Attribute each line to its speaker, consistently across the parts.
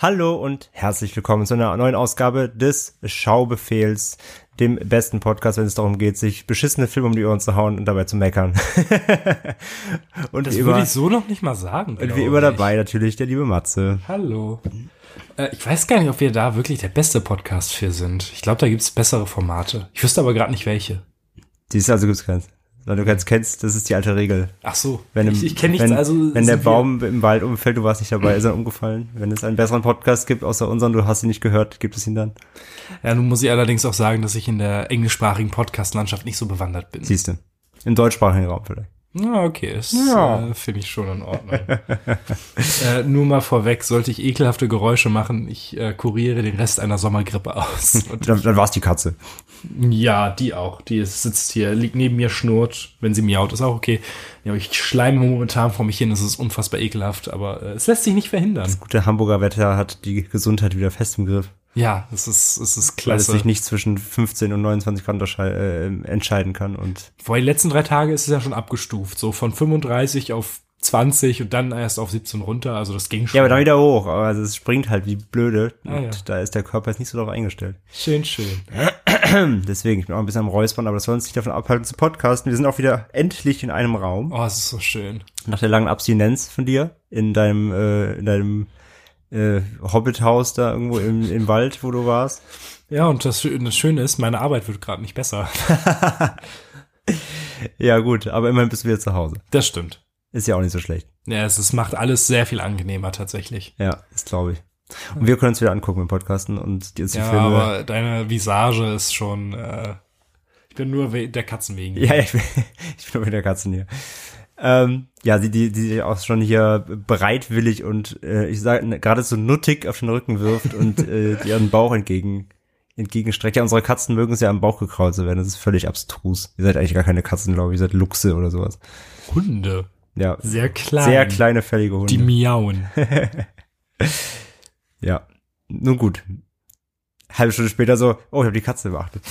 Speaker 1: Hallo und herzlich willkommen zu einer neuen Ausgabe des Schaubefehls, dem besten Podcast, wenn es darum geht, sich beschissene Filme um die Ohren zu hauen und dabei zu meckern.
Speaker 2: und das würde ich so noch nicht mal sagen.
Speaker 1: Und wie immer dabei natürlich der liebe Matze.
Speaker 2: Hallo. Äh, ich weiß gar nicht, ob wir da wirklich der beste Podcast für sind. Ich glaube, da gibt's bessere Formate. Ich wüsste aber gerade nicht welche.
Speaker 1: Dies also gibt's keins. Weil du ganz kennst, das ist die alte Regel.
Speaker 2: Ach so.
Speaker 1: Wenn
Speaker 2: ich, ich kenne nichts,
Speaker 1: wenn,
Speaker 2: also.
Speaker 1: Wenn der Baum im Wald umfällt, du warst nicht dabei, ist er umgefallen. Wenn es einen besseren Podcast gibt, außer unseren, du hast ihn nicht gehört, gibt es ihn dann.
Speaker 2: Ja, nun muss ich allerdings auch sagen, dass ich in der englischsprachigen Podcast-Landschaft nicht so bewandert bin.
Speaker 1: Siehst du. Im deutschsprachigen Raum vielleicht.
Speaker 2: Okay, das ja. äh, finde ich schon in Ordnung. äh, nur mal vorweg, sollte ich ekelhafte Geräusche machen, ich äh, kuriere den Rest einer Sommergrippe aus.
Speaker 1: dann dann war es die Katze.
Speaker 2: Ja, die auch. Die sitzt hier, liegt neben mir, schnurrt. Wenn sie miaut, ist auch okay. Ja, ich schleime momentan vor mich hin, es ist unfassbar ekelhaft, aber äh, es lässt sich nicht verhindern.
Speaker 1: Das gute Hamburger Wetter hat die Gesundheit wieder fest im Griff.
Speaker 2: Ja, es ist, es ist klasse.
Speaker 1: Weil es sich nicht zwischen 15 und 29 Grad äh, entscheiden kann. Und
Speaker 2: Vor die letzten drei Tage ist es ja schon abgestuft. So von 35 auf 20 und dann erst auf 17 runter. Also das ging schon.
Speaker 1: Ja, aber dann wieder hoch. Aber es springt halt wie blöde.
Speaker 2: Ah,
Speaker 1: und
Speaker 2: ja.
Speaker 1: da ist der Körper jetzt nicht so darauf eingestellt.
Speaker 2: Schön, schön.
Speaker 1: Deswegen, ich bin auch ein bisschen am Räuspern, aber das soll uns nicht davon abhalten zu podcasten. Wir sind auch wieder endlich in einem Raum.
Speaker 2: Oh, es ist so schön.
Speaker 1: Nach der langen Abstinenz von dir in deinem, äh, in deinem äh, Hobbithaus da irgendwo im, im Wald, wo du warst.
Speaker 2: Ja, und das, das Schöne ist, meine Arbeit wird gerade nicht besser.
Speaker 1: ja, gut, aber immerhin bist du wieder zu Hause.
Speaker 2: Das stimmt.
Speaker 1: Ist ja auch nicht so schlecht.
Speaker 2: Ja, es, es macht alles sehr viel angenehmer tatsächlich.
Speaker 1: Ja, das glaube ich. Und wir können uns wieder angucken im Podcasten und die uns die
Speaker 2: Ja,
Speaker 1: Filme.
Speaker 2: aber deine Visage ist schon. Äh, ich bin nur der Katzen wegen.
Speaker 1: Ja, ja, ich bin, ich bin nur mit der Katzen hier. Ähm, ja, die, die, die auch schon hier bereitwillig und äh, ich sage gerade so nuttig auf den Rücken wirft und äh, ihren Bauch entgegen entgegenstreckt. Ja, unsere Katzen mögen es ja am Bauch gekraut zu werden. Das ist völlig abstrus. Ihr seid eigentlich gar keine Katzen, glaube ich. Ihr seid Luchse oder sowas.
Speaker 2: Hunde.
Speaker 1: Ja,
Speaker 2: Sehr klein.
Speaker 1: sehr kleine, fällige Hunde.
Speaker 2: Die miauen.
Speaker 1: ja, nun gut. Halbe Stunde später so, oh, ich habe die Katze beachtet.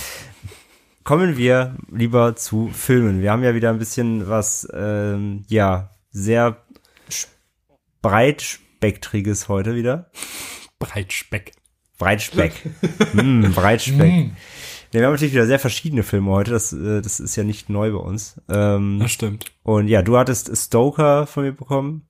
Speaker 1: Kommen wir lieber zu Filmen. Wir haben ja wieder ein bisschen was, ähm, ja, sehr breitspektriges heute wieder.
Speaker 2: Breitspeck.
Speaker 1: Breitspeck. mm, Breitspeck.
Speaker 2: Mm.
Speaker 1: Ja, wir haben natürlich wieder sehr verschiedene Filme heute. Das, äh, das ist ja nicht neu bei uns. Ähm,
Speaker 2: Das stimmt.
Speaker 1: und ja, du hattest Stoker von mir bekommen.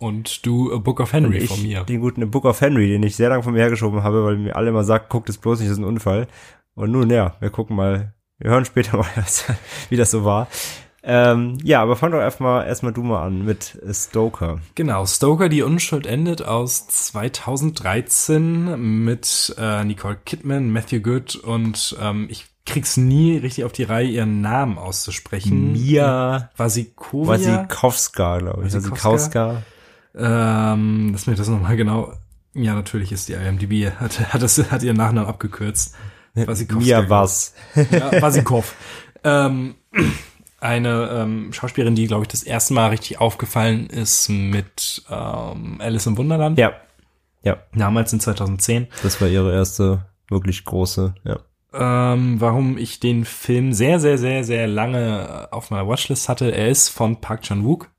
Speaker 2: Und du A Book of Henry
Speaker 1: ich
Speaker 2: von mir.
Speaker 1: den guten Book of Henry, den ich sehr lange von mir hergeschoben habe, weil mir alle immer sagt, guckt es bloß nicht, das ist ein Unfall. Und nun, ja, wir gucken mal, wir hören später mal, was- wie das so war. Ähm, ja, aber fang doch erstmal erstmal du mal an mit Stoker.
Speaker 2: Genau, Stoker, die Unschuld endet aus 2013 mit äh, Nicole Kidman, Matthew Good und ähm, ich krieg's nie richtig auf die Reihe, ihren Namen auszusprechen.
Speaker 1: Mia
Speaker 2: Vasikova.
Speaker 1: Wasikowska, glaube ich.
Speaker 2: Wasikowska?
Speaker 1: Wasikowska.
Speaker 2: Ähm, lass mir das nochmal genau. Ja, natürlich ist die IMDb, hat, hat, das, hat ihren Nachnamen abgekürzt. Wasikowska.
Speaker 1: Mia was.
Speaker 2: Ja, Wasikow. ähm, eine ähm, Schauspielerin, die, glaube ich, das erste Mal richtig aufgefallen ist mit ähm, Alice im Wunderland.
Speaker 1: Ja. Ja,
Speaker 2: Damals in 2010.
Speaker 1: das war ihre erste wirklich große, ja.
Speaker 2: Ähm, warum ich den Film sehr, sehr, sehr, sehr lange auf meiner Watchlist hatte. Er ist von Park Chan-wook.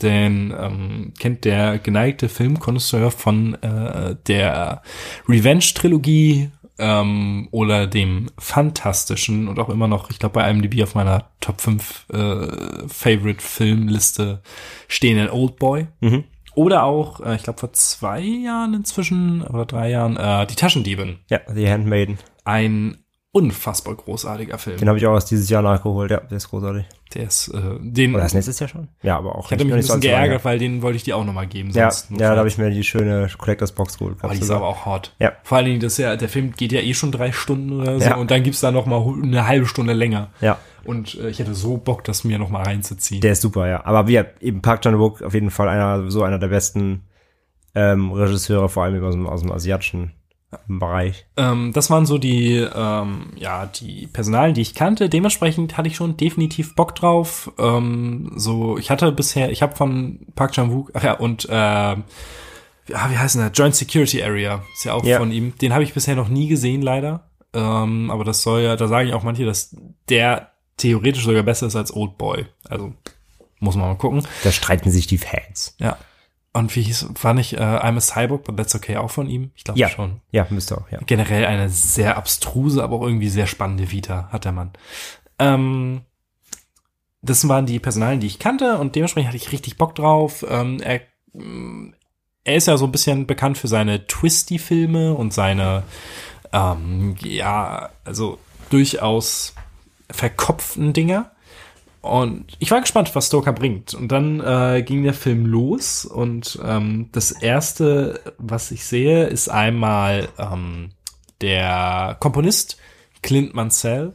Speaker 2: Den ähm, kennt der geneigte Filmkonnoisseur von äh, der Revenge-Trilogie ähm, oder dem fantastischen und auch immer noch, ich glaube, bei IMDb auf meiner Top 5 äh, Favorite-Filmliste stehenden Oldboy.
Speaker 1: Mhm.
Speaker 2: Oder auch, äh, ich glaube, vor zwei Jahren inzwischen oder drei Jahren, äh, Die Taschendiebin
Speaker 1: Ja, The Handmaiden.
Speaker 2: ein unfassbar großartiger Film.
Speaker 1: Den habe ich auch aus dieses Jahr nachgeholt. Ja, der ist großartig.
Speaker 2: Der ist, äh, den,
Speaker 1: Oder das nächstes Jahr schon? Ja, aber auch
Speaker 2: ich hatte mich ein bisschen geärgert, weil den wollte ich dir auch nochmal geben.
Speaker 1: Ja, ja, da habe ich mir die schöne Collectors Box geholt.
Speaker 2: aber die ist aber auch hot.
Speaker 1: Ja.
Speaker 2: Vor allen Dingen, das ja, der Film geht ja eh schon drei Stunden oder so
Speaker 1: Ja.
Speaker 2: und dann gibt's da noch mal hu- eine halbe Stunde länger.
Speaker 1: Ja,
Speaker 2: Und äh, ich hätte so Bock, das mir noch mal reinzuziehen.
Speaker 1: der ist super, ja. Aber wie eben Park Chan-wook auf jeden Fall einer, so einer der besten ähm, Regisseure, vor allem aus dem, aus dem asiatischen Bereich.
Speaker 2: Ähm, das waren so die, ähm, ja, die Personalen, die ich kannte. Dementsprechend hatte ich schon definitiv Bock drauf. Ähm, so, ich hatte bisher, ich habe von Park Chan-wook, ach ja, und ja, wie heißt denn der? Joint Security Area ist ja auch
Speaker 1: Ja.
Speaker 2: von ihm. Den habe ich bisher noch nie gesehen, leider. Ähm, aber das soll ja, da sagen ja auch manche, dass der theoretisch sogar besser ist als Old Boy. Also muss man mal gucken.
Speaker 1: Da streiten sich die Fans.
Speaker 2: Ja. Und wie hieß, war nicht äh, I'm a Cyborg, but that's okay auch von ihm? Ich glaube
Speaker 1: Ja.
Speaker 2: schon
Speaker 1: Ja, müsste auch, ja.
Speaker 2: generell eine sehr abstruse, aber auch irgendwie sehr spannende Vita hat der Mann. Ähm, das waren die Personalien, die ich kannte und dementsprechend hatte ich richtig Bock drauf. Ähm, er, mm, er ist ja so ein bisschen bekannt für seine Twisty-Filme und seine, ähm, ja, also durchaus verkopften Dinger. Und ich war gespannt, was Stoker bringt. Und dann äh, ging der Film los und ähm, das erste, was ich sehe, ist einmal ähm, der Komponist Clint Mansell,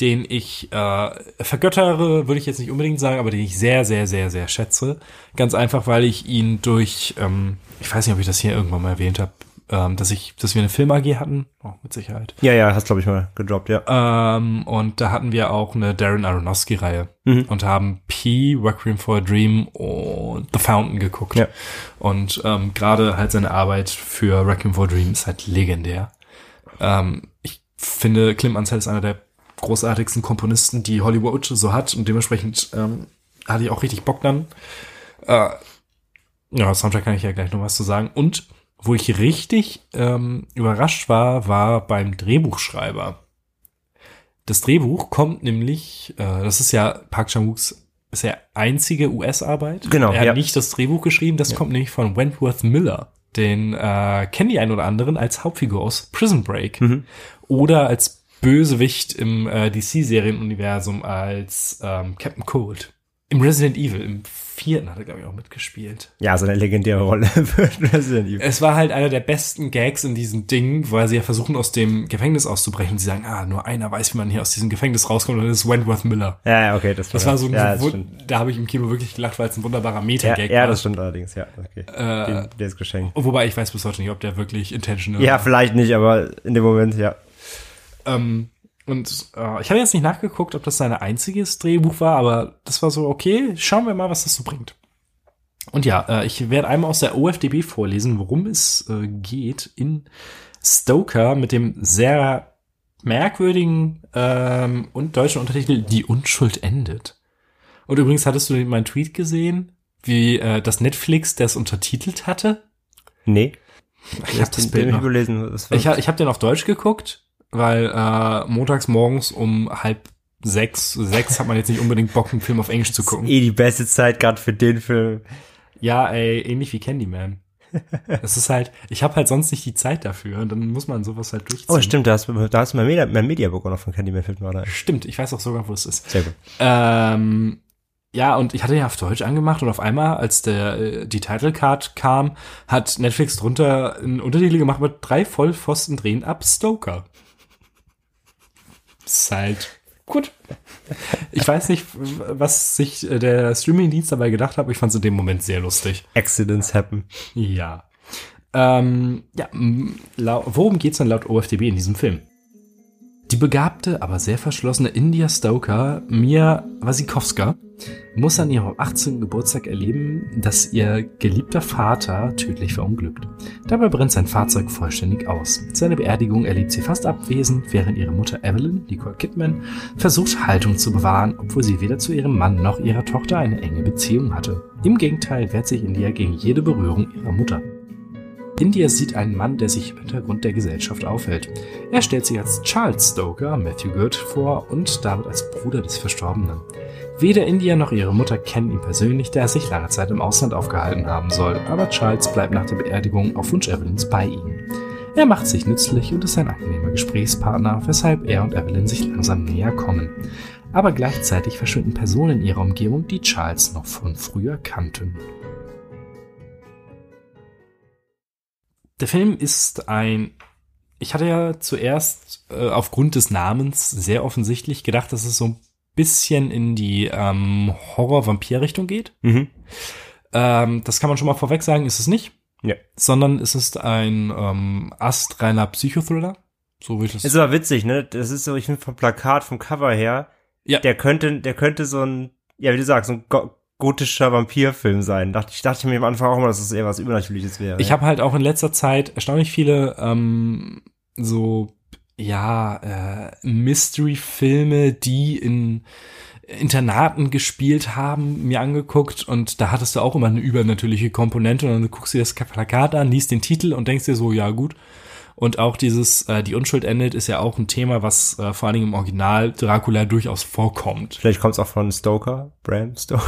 Speaker 2: den ich äh, vergöttere, würde ich jetzt nicht unbedingt sagen, aber den ich sehr, sehr, sehr, sehr schätze. Ganz einfach, weil ich ihn durch, ähm, ich weiß nicht, ob ich das hier irgendwann mal erwähnt habe, ähm, dass ich, dass wir eine Film AG hatten, oh, mit Sicherheit.
Speaker 1: Ja, ja, hast glaube ich mal gedroppt, ja.
Speaker 2: Ähm, und da hatten wir auch eine Darren Aronofsky-Reihe
Speaker 1: Mhm.
Speaker 2: und haben P, Requiem for a Dream und The Fountain geguckt.
Speaker 1: Ja.
Speaker 2: Und ähm, gerade halt seine Arbeit für Requiem for a Dream ist halt legendär. Ähm, ich finde, Clint Mansell ist einer der großartigsten Komponisten, die Hollywood so hat und dementsprechend ähm, hatte ich auch richtig Bock dann. Äh, ja, Soundtrack kann ich ja gleich noch was zu sagen. Und wo ich richtig ähm, überrascht war, war beim Drehbuchschreiber. Das Drehbuch kommt nämlich, äh, das ist ja Park Chan-wooks bisher einzige US-Arbeit.
Speaker 1: Genau,
Speaker 2: Er hat
Speaker 1: ja.
Speaker 2: nicht das Drehbuch geschrieben, das kommt nämlich von Wentworth Miller. Den äh, kennen die einen oder anderen als Hauptfigur aus Prison Break.
Speaker 1: Mhm.
Speaker 2: Oder als Bösewicht im äh, DC-Serienuniversum als ähm, Captain Cold. Im Resident Evil, im vierten hat er, glaube ich, auch mitgespielt.
Speaker 1: Ja, so eine legendäre Rolle für Resident Evil.
Speaker 2: Es war halt einer der besten Gags in diesem Ding, weil sie ja versuchen, aus dem Gefängnis auszubrechen. Und sie sagen, ah, nur einer weiß, wie man hier aus diesem Gefängnis rauskommt, und das ist Wentworth Miller.
Speaker 1: Ja, ja, okay, das,
Speaker 2: Das war so ein,
Speaker 1: ja, das
Speaker 2: da habe ich im Kino wirklich gelacht, weil es ein wunderbarer
Speaker 1: Ja,
Speaker 2: Meta-Gag
Speaker 1: ja,
Speaker 2: war.
Speaker 1: das stimmt allerdings, ja. Okay.
Speaker 2: Äh,
Speaker 1: Den, der ist geschenkt.
Speaker 2: Wobei ich weiß bis heute nicht, ob der wirklich intentional
Speaker 1: Ja,
Speaker 2: war.
Speaker 1: vielleicht nicht, aber in dem Moment, ja.
Speaker 2: Ähm, und äh, ich habe jetzt nicht nachgeguckt, ob das sein einziges Drehbuch war, aber das war so, okay, schauen wir mal, was das so bringt. Und ja, äh, ich werde einmal aus der OFDB vorlesen, worum es äh, geht in Stoker mit dem sehr merkwürdigen ähm, und deutschen Untertitel Die Unschuld endet. Und übrigens hattest du meinen Tweet gesehen, wie äh, das Netflix das untertitelt hatte?
Speaker 1: Nee.
Speaker 2: Ich habe das Bild noch.
Speaker 1: war-
Speaker 2: Ich, ich habe den auf Deutsch geguckt, weil äh, montags morgens um halb sechs, sechs hat man jetzt nicht unbedingt Bock, einen Film auf Englisch zu gucken.
Speaker 1: eh die beste Zeit gerade für den Film.
Speaker 2: Ja, ey, ähnlich wie Candyman. Es ist halt, ich habe halt sonst nicht die Zeit dafür und dann muss man sowas halt durchziehen.
Speaker 1: Oh, stimmt, da hast, du- da hast du mein, Media, mein Mediabook auch noch von Candyman Film da.
Speaker 2: Stimmt, ich weiß auch sogar, wo es ist.
Speaker 1: Sehr gut.
Speaker 2: Ähm, ja, und ich hatte ja auf Deutsch angemacht und auf einmal, als der äh, die Title Card kam, hat Netflix drunter einen Untertitel gemacht mit drei Vollpfosten drehen ab Stoker. Ist halt gut. Ich weiß nicht, was sich äh, der Streamingdienst dabei gedacht hat, aber ich fand es in dem Moment sehr lustig.
Speaker 1: Accidents happen.
Speaker 2: Ja. Ähm, ja, worum geht's denn laut OFDB in diesem Film? Die begabte, aber sehr verschlossene India Stoker, Mia Wasikowska, muss an ihrem 18. Geburtstag erleben, dass ihr geliebter Vater tödlich verunglückt. Dabei brennt sein Fahrzeug vollständig aus. Seine Beerdigung erlebt sie fast abwesend, während ihre Mutter Evelyn, Nicole Kidman, versucht Haltung zu bewahren, obwohl sie weder zu ihrem Mann noch ihrer Tochter eine enge Beziehung hatte. Im Gegenteil wehrt sich India gegen jede Berührung ihrer Mutter. India sieht einen Mann, der sich im Hintergrund der Gesellschaft aufhält. Er stellt sich als Charles Stoker, Matthew Good, vor und damit als Bruder des Verstorbenen. Weder India noch ihre Mutter kennen ihn persönlich, da er sich lange Zeit im Ausland aufgehalten haben soll, aber Charles bleibt nach der Beerdigung auf Wunsch Evelyns bei ihnen. Er macht sich nützlich und ist ein angenehmer Gesprächspartner, weshalb er und Evelyn sich langsam näher kommen. Aber gleichzeitig verschwinden Personen in ihrer Umgebung, die Charles noch von früher kannten. Der Film ist ein. Ich hatte ja zuerst äh, aufgrund des Namens sehr offensichtlich gedacht, dass es so ein bisschen in die ähm, Horror-Vampir-Richtung geht.
Speaker 1: Mhm.
Speaker 2: Ähm, das kann man schon mal vorweg sagen, ist es nicht.
Speaker 1: Ja.
Speaker 2: Sondern es ist ein ähm, astreiner Psychothriller. So will ich das.
Speaker 1: Ist aber witzig, ne? Das ist so, ich finde vom Plakat, vom Cover her,
Speaker 2: Ja.
Speaker 1: der könnte, der könnte so ein, ja, wie du sagst, so ein go gotischer Vampirfilm sein. Dachte ich, dachte mir am Anfang auch mal, dass es eher was Übernatürliches wäre.
Speaker 2: Ich habe halt auch in letzter Zeit erstaunlich viele ähm, so ja äh, Mystery-Filme, die in Internaten gespielt haben, mir angeguckt und da hattest du auch immer eine übernatürliche Komponente und dann guckst du dir das Plakat an, liest den Titel und denkst dir so, ja gut. Und auch dieses äh, Die Unschuld endet ist ja auch ein Thema, was äh, vor allen Dingen im Original Dracula durchaus vorkommt.
Speaker 1: Vielleicht kommt es auch von Stoker, Bram Stoker.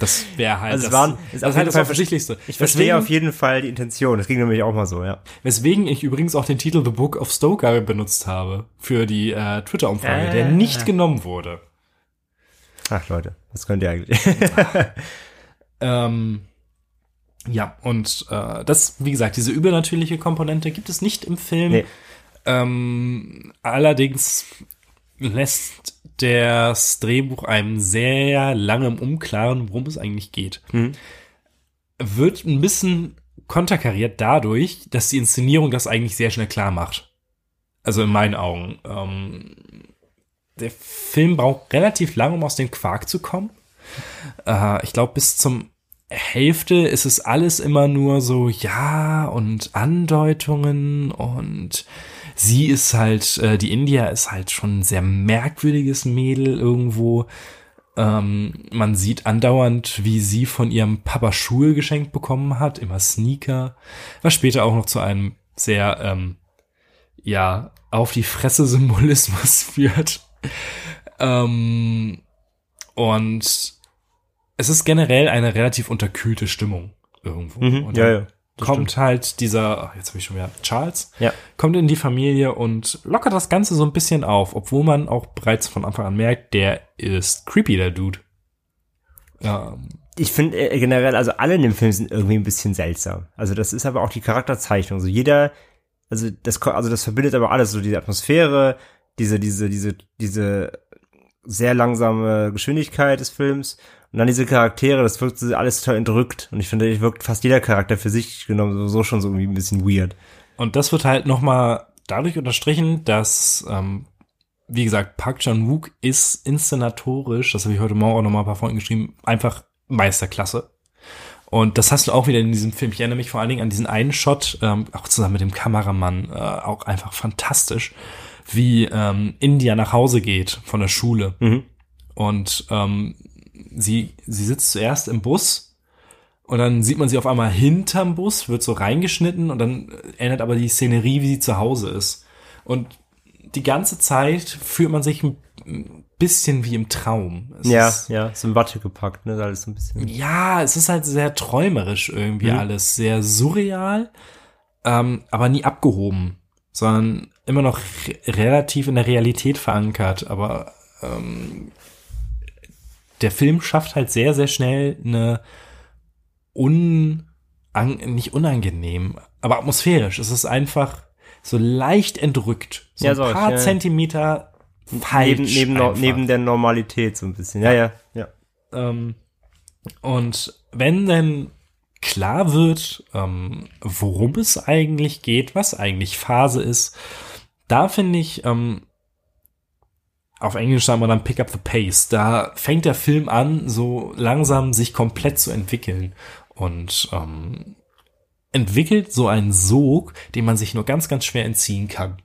Speaker 2: Das wäre halt
Speaker 1: Also
Speaker 2: das,
Speaker 1: waren- ist
Speaker 2: das,
Speaker 1: auf
Speaker 2: ist halt das Offensichtlichste.
Speaker 1: Ich verstehe
Speaker 2: Deswegen-
Speaker 1: auf jeden Fall die Intention. Das ging nämlich auch mal so, ja.
Speaker 2: Weswegen ich übrigens auch den Titel The Book of Stoker benutzt habe für die äh, Twitter-Umfrage,
Speaker 1: Äh.
Speaker 2: der nicht genommen wurde.
Speaker 1: Ach Leute, was könnt ihr eigentlich?
Speaker 2: Ähm, ja, und äh, das, wie gesagt, diese übernatürliche Komponente gibt es nicht im Film.
Speaker 1: Nee.
Speaker 2: Ähm, allerdings lässt das Drehbuch einem sehr lange im Unklaren, worum es eigentlich geht.
Speaker 1: Mhm.
Speaker 2: Wird ein bisschen konterkariert dadurch, dass die Inszenierung das eigentlich sehr schnell klar macht. Also in meinen Augen. Ähm, der Film braucht relativ lange, um aus dem Quark zu kommen. Äh, ich glaube, bis zum Hälfte ist es alles immer nur so, ja, und Andeutungen und sie ist halt, äh, die India ist halt schon ein sehr merkwürdiges Mädel irgendwo. Ähm, man sieht andauernd, wie sie von ihrem Papa Schuhe geschenkt bekommen hat, immer Sneaker, was später auch noch zu einem sehr, ähm, ja, auf die Fresse Symbolismus führt. Ähm, und es ist generell eine relativ unterkühlte Stimmung irgendwo.
Speaker 1: Mhm,
Speaker 2: Und
Speaker 1: ja,
Speaker 2: dann
Speaker 1: ja.
Speaker 2: kommt halt dieser, ach, jetzt habe ich schon wieder Charles,
Speaker 1: Ja.
Speaker 2: kommt in die Familie und lockert das Ganze so ein bisschen auf, obwohl man auch bereits von Anfang an merkt, der ist creepy, der Dude. Ähm,
Speaker 1: ich finde äh, generell, also alle in dem Film sind irgendwie ein bisschen seltsam. Also das ist aber auch die Charakterzeichnung. So jeder, also das, also das verbindet aber alles, so diese Atmosphäre, diese, diese, diese, diese sehr langsame Geschwindigkeit des Films und dann diese Charaktere, das wirkt so alles total entrückt. Und ich finde, es wirkt fast jeder Charakter für sich genommen sowieso schon so irgendwie ein bisschen weird.
Speaker 2: Und das wird halt nochmal dadurch unterstrichen, dass, ähm, wie gesagt, Park Chan-wook ist inszenatorisch, das habe ich heute Morgen auch nochmal ein paar Folgen geschrieben, einfach Meisterklasse. Und das hast du auch wieder in diesem Film. Ich erinnere mich vor allen Dingen an diesen einen Shot, ähm, auch zusammen mit dem Kameramann, äh, auch einfach fantastisch, wie ähm, India nach Hause geht von der Schule.
Speaker 1: Mhm.
Speaker 2: Und ähm, sie, sie sitzt zuerst im Bus und dann sieht man sie auf einmal hinterm Bus, wird so reingeschnitten und dann ändert aber die Szenerie, wie sie zu Hause ist. Und die ganze Zeit fühlt man sich ein bisschen wie im Traum. Es
Speaker 1: Ja,
Speaker 2: ist,
Speaker 1: ja, so in Watte gepackt, ne, alles so ein bisschen.
Speaker 2: ja, es ist halt sehr träumerisch irgendwie
Speaker 1: Mhm.
Speaker 2: alles, sehr surreal, ähm, aber nie abgehoben, sondern immer noch re relativ in der Realität verankert. Aber ähm, der Film schafft halt sehr, sehr schnell eine un, an, nicht unangenehm, aber atmosphärisch. Es ist einfach so leicht entrückt, so
Speaker 1: Ja,
Speaker 2: ein
Speaker 1: so,
Speaker 2: paar
Speaker 1: ja.
Speaker 2: Zentimeter falsch
Speaker 1: Neben, neben, neben der Normalität so ein bisschen. Ja, ja, ja.
Speaker 2: Ähm, und wenn denn klar wird, ähm, worum es eigentlich geht, was eigentlich Phase ist, da finde ich, ähm, auf Englisch sagen wir dann Pick up the Pace. Da fängt der Film an, so langsam sich komplett zu entwickeln und ähm, entwickelt so einen Sog, den man sich nur ganz, ganz schwer entziehen kann.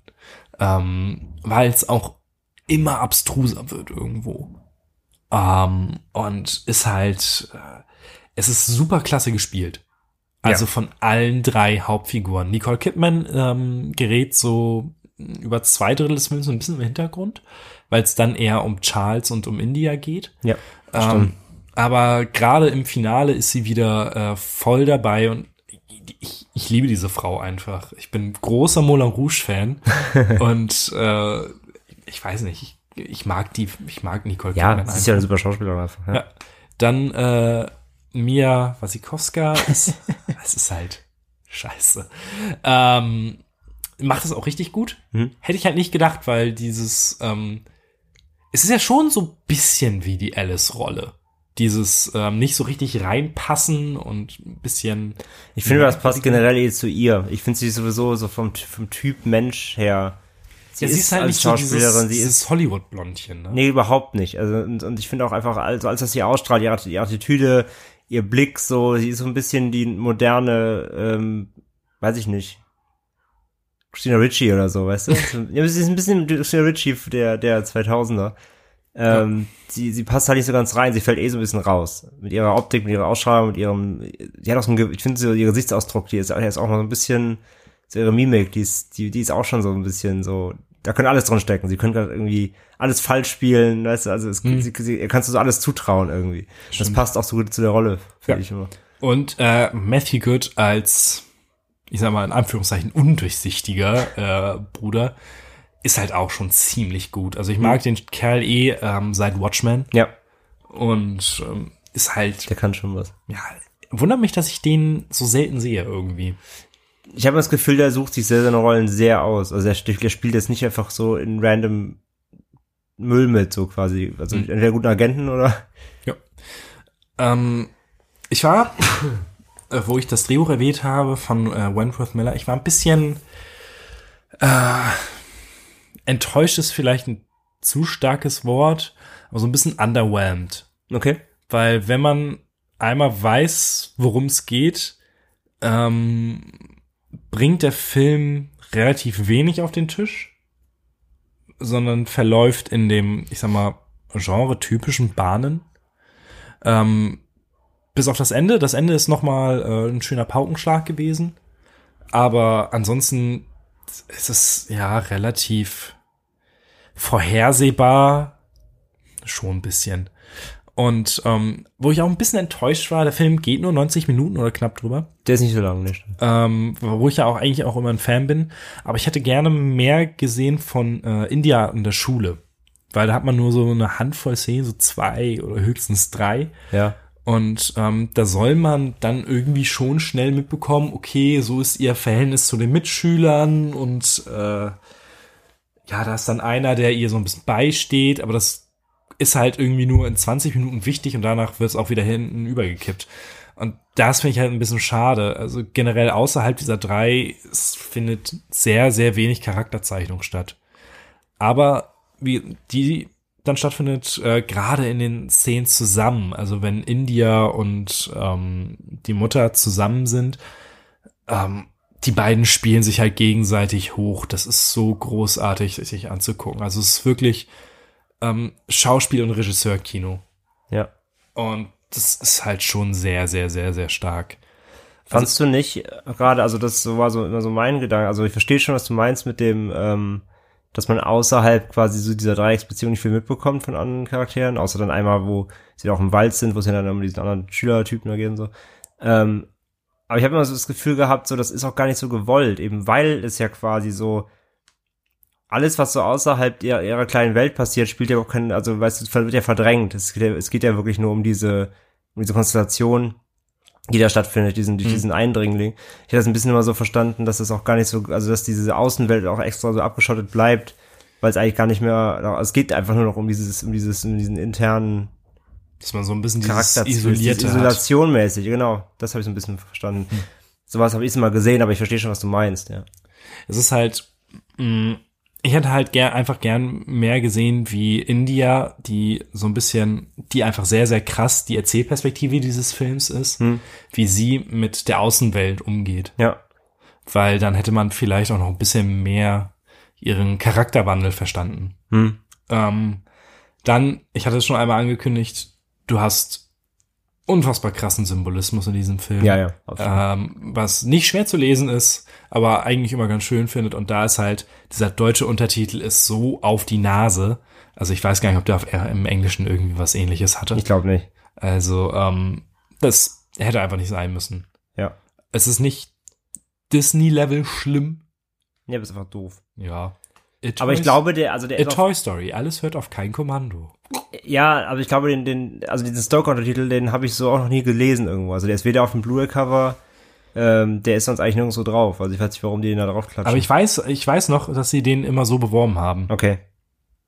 Speaker 2: Ähm, Weil es auch immer abstruser wird irgendwo. Ähm, und ist halt, äh, es ist super klasse gespielt. Also
Speaker 1: Ja.
Speaker 2: von allen drei Hauptfiguren. Nicole Kidman ähm, gerät so über zwei Drittel des Films so ein bisschen im Hintergrund, weil es dann eher um Charles und um India geht.
Speaker 1: Ja,
Speaker 2: Ähm, aber gerade im Finale ist sie wieder äh, voll dabei und ich, ich liebe diese Frau einfach. Ich bin großer Moulin Rouge Fan und äh, ich weiß nicht, ich, ich mag die, ich mag Nicole
Speaker 1: Ja,
Speaker 2: Kidman
Speaker 1: das ist ja eine super Schauspielerin. Ja.
Speaker 2: Ja. Dann äh, Mia Wasikowska ist, es ist halt scheiße. Ähm, macht es auch richtig gut.
Speaker 1: Mhm.
Speaker 2: Hätte ich halt nicht gedacht, weil dieses, ähm, es ist ja schon so ein bisschen wie die Alice-Rolle. Dieses ähm, nicht so richtig reinpassen und ein bisschen.
Speaker 1: Ich finde, das passt generell eh zu ihr. Ich finde sie sowieso so vom, vom Typ Mensch her. Sie
Speaker 2: Ja, sie ist halt
Speaker 1: als
Speaker 2: nicht so
Speaker 1: Schauspielerin,
Speaker 2: dieses,
Speaker 1: sie ist
Speaker 2: dieses Hollywood-Blondchen. Ne?
Speaker 1: Nee, überhaupt nicht. Also, und, und ich finde auch einfach, also als das sie ausstrahlt, ihre, ihre Attitüde, ihr Blick, so, sie ist so ein bisschen die moderne, ähm, weiß ich nicht, Christina Ritchie oder so, weißt du? ja, sie ist ein bisschen Christina Ritchie der, der 2000er. Ähm, sie, sie passt halt nicht so ganz rein, sie fällt eh so ein bisschen raus. Mit ihrer Optik, mit ihrer Ausstrahlung, mit ihrem, die hat auch so ein, ich finde so, ihr Gesichtsausdruck, die ist, der ist auch noch so ein bisschen, so ihre Mimik, die ist, die, die ist auch schon so ein bisschen so, da könnte alles drin stecken. Sie können gerade irgendwie alles falsch spielen, weißt du, also es, sie, sie, ihr kannst du so alles zutrauen irgendwie. Das passt auch so gut zu der Rolle, finde
Speaker 2: Ja.
Speaker 1: ich immer.
Speaker 2: Und äh, Matthew Good als, ich sag mal in Anführungszeichen, undurchsichtiger äh, Bruder ist halt auch schon ziemlich gut. Also ich mag den Kerl eh ähm, seit Watchmen
Speaker 1: Ja,
Speaker 2: und ähm, ist halt,
Speaker 1: der kann schon was.
Speaker 2: ja, wundert mich, dass ich den so selten sehe irgendwie.
Speaker 1: Ich habe das Gefühl, der sucht sich sehr seine Rollen sehr aus. Also er, der spielt jetzt nicht einfach so in random Müll mit, so quasi. Also entweder guten Agenten oder.
Speaker 2: Ähm, ich war, äh, wo ich das Drehbuch erwähnt habe von äh, Wentworth Miller, ich war ein bisschen äh, enttäuscht ist vielleicht ein zu starkes Wort, aber so ein bisschen underwhelmed.
Speaker 1: Okay.
Speaker 2: Weil wenn man einmal weiß, worum es geht, ähm, bringt der Film relativ wenig auf den Tisch, sondern verläuft in dem, ich sag mal, genre-typischen Bahnen. Ähm, bis auf das Ende. Das Ende ist nochmal äh, ein schöner Paukenschlag gewesen. Aber ansonsten ist es ja relativ vorhersehbar. Schon ein bisschen. Und ähm, wo ich auch ein bisschen enttäuscht war, der Film geht nur 90 Minuten oder knapp drüber.
Speaker 1: Der ist nicht so lang, nicht?
Speaker 2: Ähm, wo ich ja auch eigentlich auch immer ein Fan bin. Aber ich hätte gerne mehr gesehen von äh, India in der Schule. Weil da hat man nur so eine Handvoll Szenen, so zwei oder höchstens drei.
Speaker 1: Ja.
Speaker 2: Und ähm, da soll man dann irgendwie schon schnell mitbekommen, okay, so ist ihr Verhältnis zu den Mitschülern und äh, ja, da ist dann einer, der ihr so ein bisschen beisteht, aber das ist halt irgendwie nur in 20 Minuten wichtig und danach wird es auch wieder hinten übergekippt. Und das finde ich halt ein bisschen schade. Also generell außerhalb dieser drei, findet sehr, sehr wenig Charakterzeichnung statt. Aber wie die dann stattfindet, äh, gerade in den Szenen zusammen, also wenn India und ähm, die Mutter zusammen sind, ähm, die beiden spielen sich halt gegenseitig hoch. Das ist so großartig, sich anzugucken. Also es ist wirklich ähm, Schauspiel- und Regisseur-Kino.
Speaker 1: Ja.
Speaker 2: Und das ist halt schon sehr, sehr, sehr, sehr stark.
Speaker 1: Fandst du nicht äh, gerade, also das war so immer so mein Gedanke, also ich verstehe schon, was du meinst mit dem, ähm, dass man außerhalb quasi so dieser Dreiecksbeziehung nicht viel mitbekommt von anderen Charakteren, außer dann einmal, wo sie auch im Wald sind, wo es ja dann um diesen anderen Schülertypen da geht und so. Ähm, aber ich habe immer so das Gefühl gehabt, so das ist auch gar nicht so gewollt, eben weil es ja quasi so alles, was so außerhalb ihrer, ihrer kleinen Welt passiert, spielt ja auch keinen, also weißt du, wird ja verdrängt. Es geht ja, es geht ja wirklich nur um diese, um diese Konstellation, die da stattfindet, diesen, durch diesen Eindringling. Ich hätte das ein bisschen immer so verstanden, dass es auch gar nicht so, also dass diese Außenwelt auch extra so abgeschottet bleibt, weil es eigentlich gar nicht mehr, also es geht einfach nur noch um dieses, um dieses, um diesen internen
Speaker 2: Dass man so ein bisschen dieses
Speaker 1: Charakter,
Speaker 2: Isolierte
Speaker 1: diese
Speaker 2: hat.
Speaker 1: Isolation mäßig, genau. Das habe ich so ein bisschen verstanden. Sowas habe ich mal gesehen, aber ich verstehe schon, was du meinst, ja.
Speaker 2: Es ist halt, mh, ich hätte halt gern, einfach gern mehr gesehen, wie India, die so ein bisschen, die einfach sehr, sehr krass die Erzählperspektive dieses Films ist, wie sie mit der Außenwelt umgeht.
Speaker 1: Ja.
Speaker 2: Weil dann hätte man vielleicht auch noch ein bisschen mehr ihren Charakterwandel verstanden.
Speaker 1: Hm.
Speaker 2: Ähm, dann, ich hatte es schon einmal angekündigt, du hast unfassbar krassen Symbolismus in diesem Film.
Speaker 1: Ja, ja.
Speaker 2: Ähm, was nicht schwer zu lesen ist, aber eigentlich immer ganz schön findet. Und da ist halt, dieser deutsche Untertitel ist so auf die Nase. Also ich weiß gar nicht, ob der auf, äh, im Englischen irgendwie was ähnliches hatte.
Speaker 1: Ich glaube nicht.
Speaker 2: Also, ähm, das hätte einfach nicht sein müssen.
Speaker 1: Ja.
Speaker 2: Es ist nicht Disney-Level schlimm.
Speaker 1: Ja, das ist einfach doof.
Speaker 2: Ja.
Speaker 1: Aber ich glaube, der, also der
Speaker 2: A Toy Story, alles hört auf kein Kommando.
Speaker 1: ja, aber ich glaube, den, den, also diesen Stoker-Untertitel, den habe ich so auch noch nie gelesen irgendwo. Also der ist weder auf dem Blu-ray-Cover, ähm, der ist sonst eigentlich nirgendwo drauf. Also ich weiß nicht, warum die den da drauf klatschen.
Speaker 2: Aber ich weiß, ich weiß noch, dass sie den immer so beworben haben.
Speaker 1: Okay.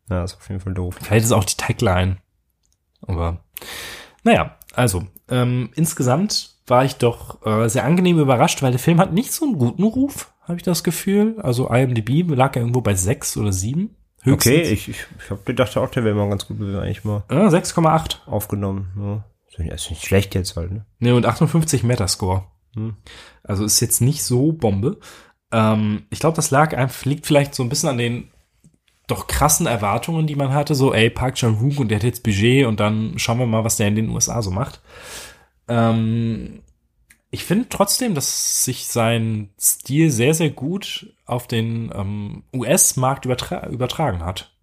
Speaker 1: Ja, ist auf jeden Fall doof.
Speaker 2: Vielleicht ist auch die Tagline. Aber naja, also ähm, insgesamt war ich doch äh, sehr angenehm überrascht, weil der Film hat nicht so einen guten Ruf, habe ich das Gefühl. Also IMDb lag ja irgendwo bei sechs oder sieben. Höchstens.
Speaker 1: Okay, ich, ich, ich hab gedacht auch, der wäre mal ganz gut bewertet, eigentlich mal
Speaker 2: Ja, 6,8.
Speaker 1: aufgenommen. Ja. Ist nicht- Ist nicht schlecht jetzt halt, ne?
Speaker 2: Ne, und 58 Metascore.
Speaker 1: Hm.
Speaker 2: Also ist jetzt nicht so Bombe. Ähm, ich glaube, das lag einfach, liegt vielleicht so ein bisschen an den doch krassen Erwartungen, die man hatte. So, ey, Park Chan-wook und der hat jetzt Budget und dann schauen wir mal, was der in den USA so macht. Ähm, ich finde trotzdem, dass sich sein Stil sehr, sehr gut auf den ähm, US-Markt übertra übertragen hat.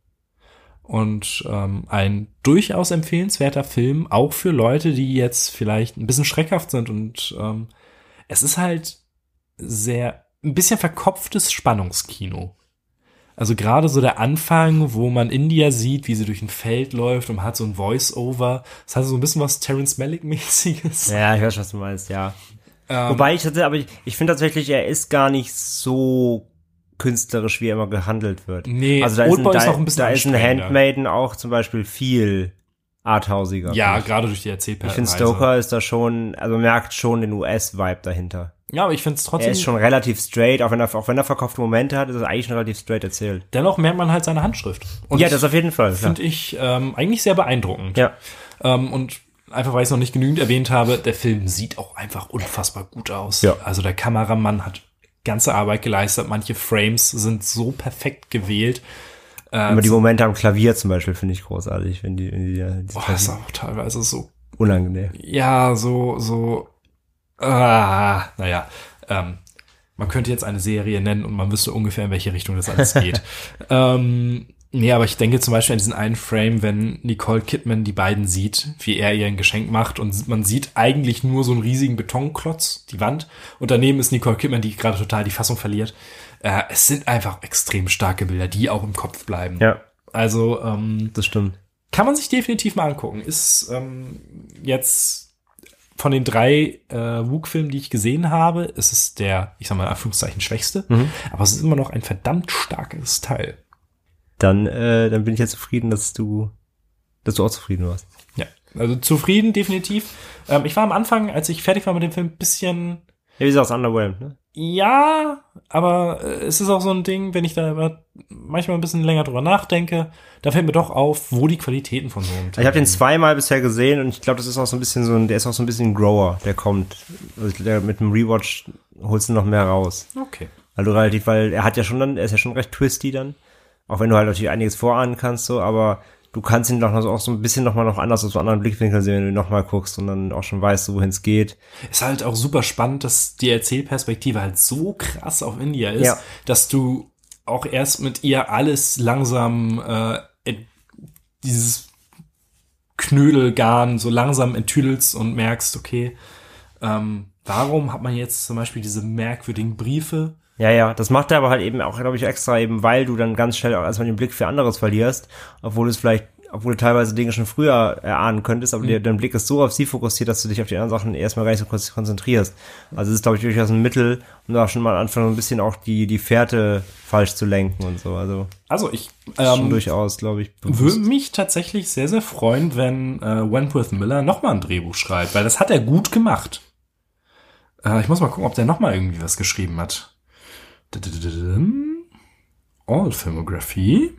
Speaker 2: Und ähm, ein durchaus empfehlenswerter Film, auch für Leute, die jetzt vielleicht ein bisschen schreckhaft sind. Und ähm, es ist halt sehr, ein bisschen verkopftes Spannungskino. Also gerade so der Anfang, wo man India sieht, wie sie durch ein Feld läuft und hat so ein Voice-Over. Das hat so ein bisschen was Terrence Malick-mäßiges.
Speaker 1: Ja, ich weiß, was du meinst, ja.
Speaker 2: Ähm,
Speaker 1: Wobei ich hatte, aber ich, ich finde tatsächlich, er ist gar nicht so künstlerisch, wie er immer gehandelt wird.
Speaker 2: Nee,
Speaker 1: also da ist, ein, da,
Speaker 2: ist noch ein bisschen
Speaker 1: da ist ein. Handmaiden auch zum Beispiel viel arthausiger.
Speaker 2: ja, gerade durch die. Erzählperle.
Speaker 1: ich finde Stoker ist da schon, also man merkt schon den US-Vibe dahinter.
Speaker 2: Ja, aber ich finde es trotzdem.
Speaker 1: Er ist schon relativ straight, auch wenn er, auch wenn er verkaufte Momente hat, ist er eigentlich schon relativ straight erzählt.
Speaker 2: dennoch merkt man halt seine Handschrift. Und
Speaker 1: ja, das auf jeden Fall.
Speaker 2: finde ich ähm, eigentlich sehr beeindruckend.
Speaker 1: Ja.
Speaker 2: Ähm, und einfach weil ich es noch nicht genügend erwähnt habe, der Film sieht auch einfach unfassbar gut aus.
Speaker 1: Ja.
Speaker 2: Also der Kameramann hat ganze Arbeit geleistet. Manche Frames sind so perfekt gewählt. Äh,
Speaker 1: Aber die Momente am Klavier zum Beispiel finde ich großartig, wenn die, wenn die, die
Speaker 2: boah, ist auch teilweise so,
Speaker 1: unangenehm.
Speaker 2: ja, so, so, ah, naja, ähm, man könnte jetzt eine Serie nennen und man wüsste ungefähr, in welche Richtung das alles geht. ähm, nee, aber ich denke zum Beispiel an diesen einen Frame, wenn Nicole Kidman die beiden sieht, wie er ihr ein Geschenk macht und man sieht eigentlich nur so einen riesigen Betonklotz, die Wand, und daneben ist Nicole Kidman, die gerade total die Fassung verliert. Äh, es sind einfach extrem starke Bilder, die auch im Kopf bleiben.
Speaker 1: Ja,
Speaker 2: Also, ähm,
Speaker 1: das stimmt.
Speaker 2: kann man sich definitiv mal angucken. Ist ähm, jetzt von den drei äh, Wook-Filmen, die ich gesehen habe, ist es der, ich sag mal in Anführungszeichen, schwächste.
Speaker 1: Mhm.
Speaker 2: Aber es ist immer noch ein verdammt starkes Teil.
Speaker 1: Dann, äh, dann bin ich ja zufrieden, dass du, dass du auch zufrieden warst.
Speaker 2: Ja, also zufrieden, definitiv. Ähm, ich war am Anfang, als ich fertig war mit dem Film, ein bisschen,
Speaker 1: Ja, wie sagst underwhelmed, ne?
Speaker 2: ja, aber äh, es ist auch so ein Ding, wenn ich da manchmal ein bisschen länger drüber nachdenke, da fällt mir doch auf, wo die Qualitäten von so einem
Speaker 1: Ich habe den zweimal bisher gesehen und ich glaube, das ist auch so ein bisschen so ein, der ist auch so ein bisschen ein Grower, der kommt. Also der, mit dem Rewatch holst du noch mehr raus.
Speaker 2: Okay.
Speaker 1: Weil du relativ, weil er hat ja schon dann, er ist ja schon recht twisty dann. Auch wenn du halt natürlich einiges vorahnen kannst, so, aber du kannst ihn doch noch so, auch so ein bisschen nochmal noch anders aus einem anderen Blickwinkel sehen, wenn du ihn nochmal guckst und dann auch schon weißt, wohin es geht.
Speaker 2: Ist halt auch super spannend, dass die Erzählperspektive halt so krass auf India ist,
Speaker 1: Ja.
Speaker 2: dass du auch erst mit ihr alles langsam äh, dieses Knödelgarn so langsam enttüdelst und merkst, okay, ähm, warum hat man jetzt zum Beispiel diese merkwürdigen Briefe?
Speaker 1: Ja, ja, das macht er aber halt eben auch, glaube ich, extra eben, weil du dann ganz schnell auch erstmal den Blick für anderes verlierst, obwohl es vielleicht, obwohl du teilweise Dinge schon früher erahnen könntest, aber der, dein Blick ist so auf sie fokussiert, dass du dich auf die anderen Sachen erstmal gar nicht so kurz konzentrierst. Also es ist, glaube ich, durchaus ein Mittel, um da schon mal anfangen, ein bisschen auch die, die Fährte falsch zu lenken und so. Also
Speaker 2: Also ich
Speaker 1: schon
Speaker 2: ähm,
Speaker 1: durchaus, glaube ich,
Speaker 2: würde mich tatsächlich sehr, sehr freuen, wenn äh, Wentworth Miller nochmal ein Drehbuch schreibt, weil das hat er gut gemacht. Äh, ich muss mal gucken, ob der nochmal irgendwie was geschrieben hat. All Filmography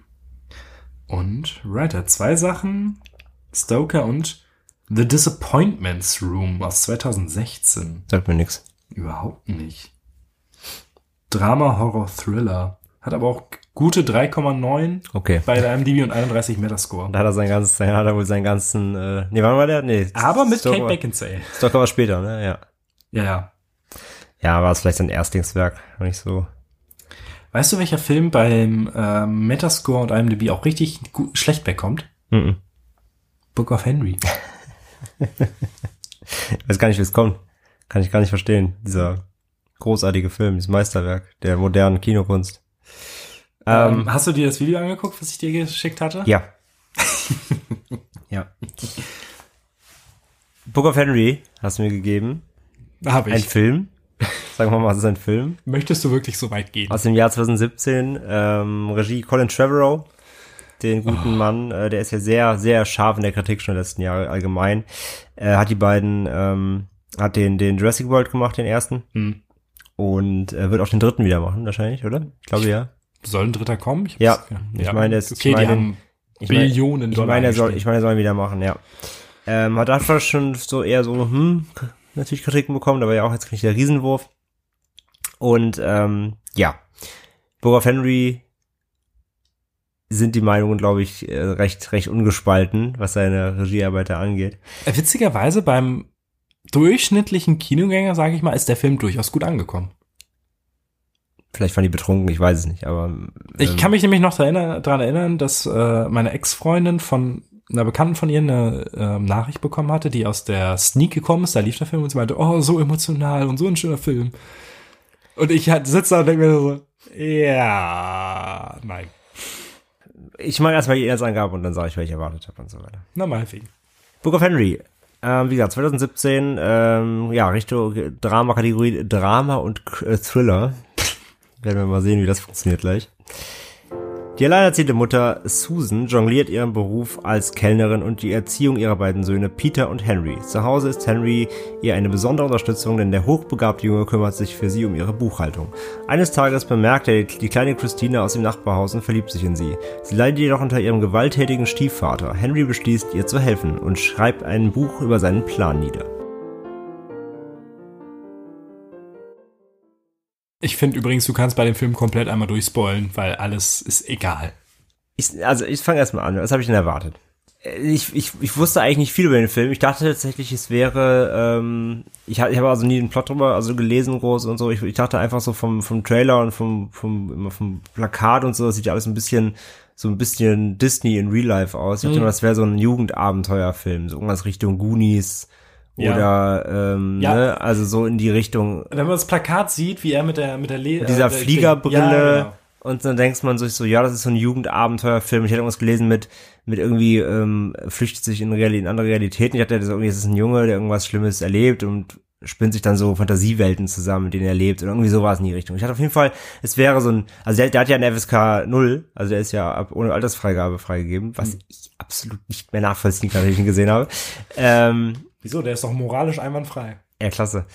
Speaker 2: und Writer. Zwei Sachen. Stoker und The Disappointments Room aus 2016.
Speaker 1: Sagt mir nix.
Speaker 2: Überhaupt nicht. Drama, Horror, Thriller. Hat aber auch gute 3,9
Speaker 1: Okay.
Speaker 2: bei der MDB und 31 Metascore.
Speaker 1: Da hat er sein ganzes, da hat er wohl seinen ganzen, äh, nee, wann war der? Nee.
Speaker 2: Aber mit
Speaker 1: Stoker-
Speaker 2: Kate Beckinsale.
Speaker 1: Stoker war später, ne? Ja.
Speaker 2: Ja, ja.
Speaker 1: Ja, war es vielleicht sein Erstlingswerk, wenn nicht so.
Speaker 2: Weißt du, welcher Film beim ähm, Metascore und IMDb auch richtig gu- schlecht wegkommt?
Speaker 1: Mhm.
Speaker 2: Book of Henry.
Speaker 1: Ich weiß gar nicht, wie es kommt. Kann ich gar nicht verstehen. Dieser großartige Film, dieses Meisterwerk der modernen Kinokunst. Ähm,
Speaker 2: Ähm, hast du dir das Video angeguckt, was ich dir geschickt hatte?
Speaker 1: ja. ja. Book of Henry hast du mir gegeben.
Speaker 2: Habe
Speaker 1: Ein
Speaker 2: ich.
Speaker 1: Film. Sagen wir mal, es ist ein Film.
Speaker 2: Möchtest du wirklich so weit gehen?
Speaker 1: Aus dem Jahr 2017. Ähm, Regie Colin Trevorrow. Den guten
Speaker 2: Oh.
Speaker 1: Mann, äh, der ist ja sehr, sehr scharf in der Kritik schon in den letzten Jahre allgemein. Äh, hat die beiden, ähm, hat den, den Jurassic World gemacht, den ersten.
Speaker 2: Hm.
Speaker 1: Und äh, wird auch den dritten wieder machen, wahrscheinlich, oder? Ich glaube ja.
Speaker 2: Soll ein dritter kommen? Ich
Speaker 1: Ja,
Speaker 2: hab's-
Speaker 1: ich meine, es-
Speaker 2: okay,
Speaker 1: ich meine- Ich meine-
Speaker 2: Billionen
Speaker 1: Ich
Speaker 2: Dollar.
Speaker 1: meine, er soll, ich meine, er soll ihn wieder machen, ja. Ähm, hat davor schon so eher so, hm, natürlich Kritiken bekommen, aber ja auch jetzt nicht der Riesenwurf. Und ähm, ja, Book of Henry sind die Meinungen, glaube ich, äh, recht, recht ungespalten, was seine Regiearbeit da angeht.
Speaker 2: Äh, Witzigerweise beim durchschnittlichen Kinogänger, sage ich mal, ist der Film durchaus gut angekommen.
Speaker 1: Vielleicht waren die betrunken, ich weiß es nicht, aber ähm,
Speaker 2: Ich kann mich nämlich noch daran erinnern, dass äh, meine Ex-Freundin von einer Bekannten von ihr eine ähm, Nachricht bekommen hatte, die aus der Sneak gekommen ist, da lief der Film und sie meinte, oh, so emotional und so ein schöner Film. Und ich halt sitze da und denke mir so, ja, nein.
Speaker 1: ich mache erstmal die Inhaltsangabe und dann sage ich, welche ich erwartet habe und so weiter.
Speaker 2: Na, meinetwegen.
Speaker 1: Book of Henry. Ähm, wie gesagt, 2017, ähm, ja, Richtung Drama-Kategorie Drama und äh, Thriller. Werden wir mal sehen, wie das funktioniert gleich. Die alleinerziehende Mutter Susan jongliert ihren Beruf als Kellnerin und die Erziehung ihrer beiden Söhne Peter und Henry. Zu Hause ist Henry ihr eine besondere Unterstützung, denn der hochbegabte Junge kümmert sich für sie um ihre Buchhaltung. Eines Tages bemerkt er die kleine Christina aus dem Nachbarhaus und verliebt sich in sie. Sie leidet jedoch unter ihrem gewalttätigen Stiefvater. Henry beschließt, ihr zu helfen und schreibt ein Buch über seinen Plan nieder.
Speaker 2: Ich finde übrigens, du kannst bei dem Film komplett einmal durchspoilen, weil alles ist egal.
Speaker 1: Ich, also ich fange erstmal an. Was habe ich denn erwartet? Äh, Ich, ich, ich wusste eigentlich nicht viel über den Film. Ich dachte tatsächlich, es wäre, ähm, ich, ha- ich habe also nie den Plot drüber, also gelesen groß und so. Ich, ich dachte einfach so vom, vom Trailer und vom, vom, vom Plakat und so, das sieht ja alles ein bisschen, so ein bisschen Disney in Real Life aus. Ich dachte
Speaker 2: Mhm.
Speaker 1: immer, das wäre so ein Jugendabenteuerfilm, so irgendwas Richtung Goonies
Speaker 2: Ja.
Speaker 1: oder, ähm,
Speaker 2: Ja.
Speaker 1: ne, also so in die Richtung
Speaker 2: Wenn man das Plakat sieht, wie er mit der mit der Le
Speaker 1: mit dieser
Speaker 2: äh,
Speaker 1: Fliegerbrille
Speaker 2: Ja, genau.
Speaker 1: und dann denkt man sich so, ja, das ist so ein Jugendabenteuerfilm. Ich hätte irgendwas gelesen mit, mit irgendwie, ähm, flüchtet sich in, Real, in andere Realitäten. Ich dachte, das irgendwie, das ist ein Junge, der irgendwas Schlimmes erlebt und spinnt sich dann so Fantasiewelten zusammen, mit denen er lebt oder irgendwie sowas in die Richtung. Ich hatte auf jeden Fall, es wäre so ein, also der, der hat ja eine FSK 0, also der ist ja ab, ohne Altersfreigabe freigegeben, was
Speaker 2: Hm.
Speaker 1: ich absolut nicht mehr nachvollziehen kann, wenn ich ihn gesehen habe. Ähm,
Speaker 2: Wieso? Der ist doch moralisch einwandfrei.
Speaker 1: ja, klasse.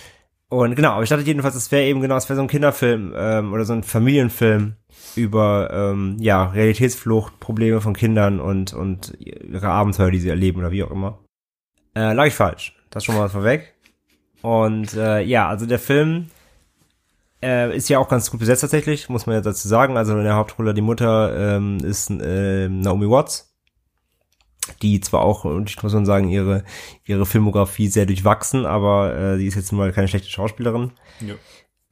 Speaker 1: Und genau, aber ich dachte jedenfalls, es wäre eben genau, es wäre so ein Kinderfilm ähm, oder so ein Familienfilm über ähm, ja Realitätsflucht, Probleme von Kindern und und ihre Abenteuer, die sie erleben oder wie auch immer. Äh, lag ich falsch. Das schon mal vorweg. Und äh, ja, also der Film äh, ist ja auch ganz gut besetzt tatsächlich, muss man ja dazu sagen. Also in der Hauptrolle die Mutter ähm, ist äh, Naomi Watts die zwar auch, und ich muss man sagen, ihre, ihre Filmografie sehr durchwachsen, aber äh, sie ist jetzt mal keine schlechte Schauspielerin.
Speaker 2: Ja.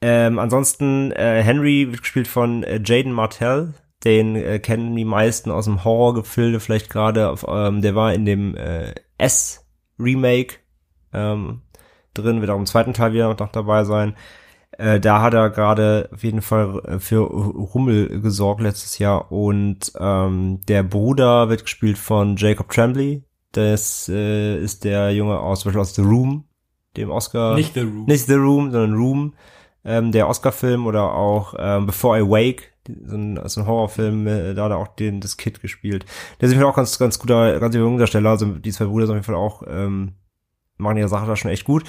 Speaker 1: Ähm, ansonsten, äh, Henry wird gespielt von äh, Jaden Martell. Den äh, kennen die meisten aus dem Horrorgefilde vielleicht gerade. Ähm, der war in dem äh, S-Remake ähm, drin, wird auch im zweiten Teil wieder noch dabei sein. Äh, da hat er gerade auf jeden Fall äh, für Rummel gesorgt letztes Jahr. Und ähm, der Bruder wird gespielt von Jacob Tremblay. Das äh, ist der Junge aus, zum Beispiel aus The Room, dem Oscar.
Speaker 2: Nicht The Room.
Speaker 1: Nicht The Room, sondern Room, ähm, der Oscar-Film oder auch ähm, Before I Wake, so ein, so ein Horrorfilm, äh, da hat er auch den, das Kid gespielt. Der ist auf jeden Fall auch ganz, ganz guter, ganz junger Darsteller, also die zwei Brüder sind auf jeden Fall auch, ähm, machen ihre Sache da schon echt gut.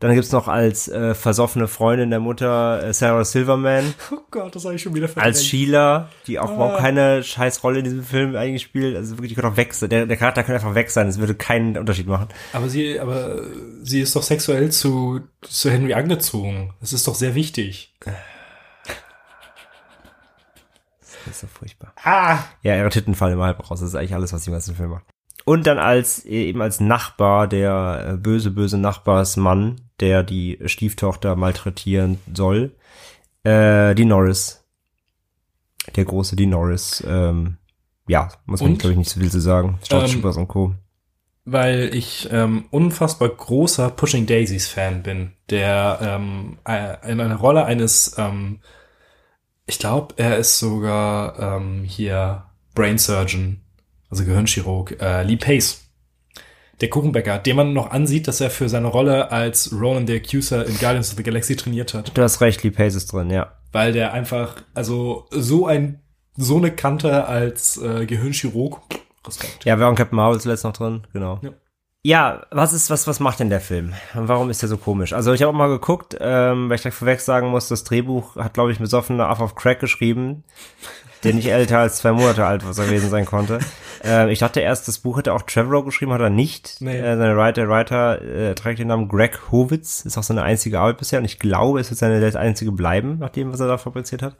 Speaker 1: Dann gibt's noch als äh, versoffene Freundin der Mutter äh, Sarah Silverman,
Speaker 2: Oh Gott, das habe ich schon wieder
Speaker 1: als Sheila, die auch überhaupt
Speaker 2: Ah.
Speaker 1: keine scheiß Rolle in diesem Film eigentlich spielt. Also wirklich, die könnte auch weg sein. Der, der Charakter könnte einfach weg sein, es würde keinen Unterschied machen.
Speaker 2: Aber sie, aber sie ist doch sexuell zu, zu Henry angezogen. Das ist doch sehr wichtig.
Speaker 1: Das ist so furchtbar.
Speaker 2: Ah!
Speaker 1: Ja, ihre Titten fallen immer halb raus. Das ist eigentlich alles, was sie im ganzen Film macht. Und dann als eben als Nachbar, der äh, böse, böse Nachbarsmann, der die Stieftochter malträtieren soll, äh, die Norris. Der große die Norris. Ähm, ja, muss man glaube ich nicht so viel zu sagen. Starship
Speaker 2: Ähm,
Speaker 1: und Co.
Speaker 2: weil ich ähm, unfassbar großer Pushing Daisies Fan bin, der ähm, äh, in einer Rolle eines, ähm, ich glaube, er ist sogar ähm, hier Brain Surgeon, also Gehirnchirurg, äh, Lee Pace. Der Kuchenbäcker, den man noch ansieht, dass er für seine Rolle als Ronan the Accuser in Guardians of the Galaxy trainiert hat.
Speaker 1: Du hast recht, Lee Pace ist drin, ja.
Speaker 2: Weil der einfach, also so ein, so eine Kante als äh, Gehirnchirurg, Respekt.
Speaker 1: Ja, wir haben Captain Marvel zuletzt noch drin, genau.
Speaker 2: Ja.
Speaker 1: Ja, was ist, was, was macht denn der Film? Und warum ist der so komisch? Also ich habe auch mal geguckt, ähm, weil ich gleich vorweg sagen muss, das Drehbuch hat, glaube ich, besoffener Off of Crack geschrieben, der nicht älter als zwei Monate alt was er gewesen sein konnte. Ähm, ich dachte erst, das Buch hätte auch Trevorrow geschrieben, hat er nicht.
Speaker 2: Nee.
Speaker 1: Äh, seine Writer, Writer äh, trägt den Namen Greg Hovitz, ist auch seine einzige Arbeit bisher und ich glaube, es wird seine letzte einzige bleiben, nach dem, was er da fabriziert hat.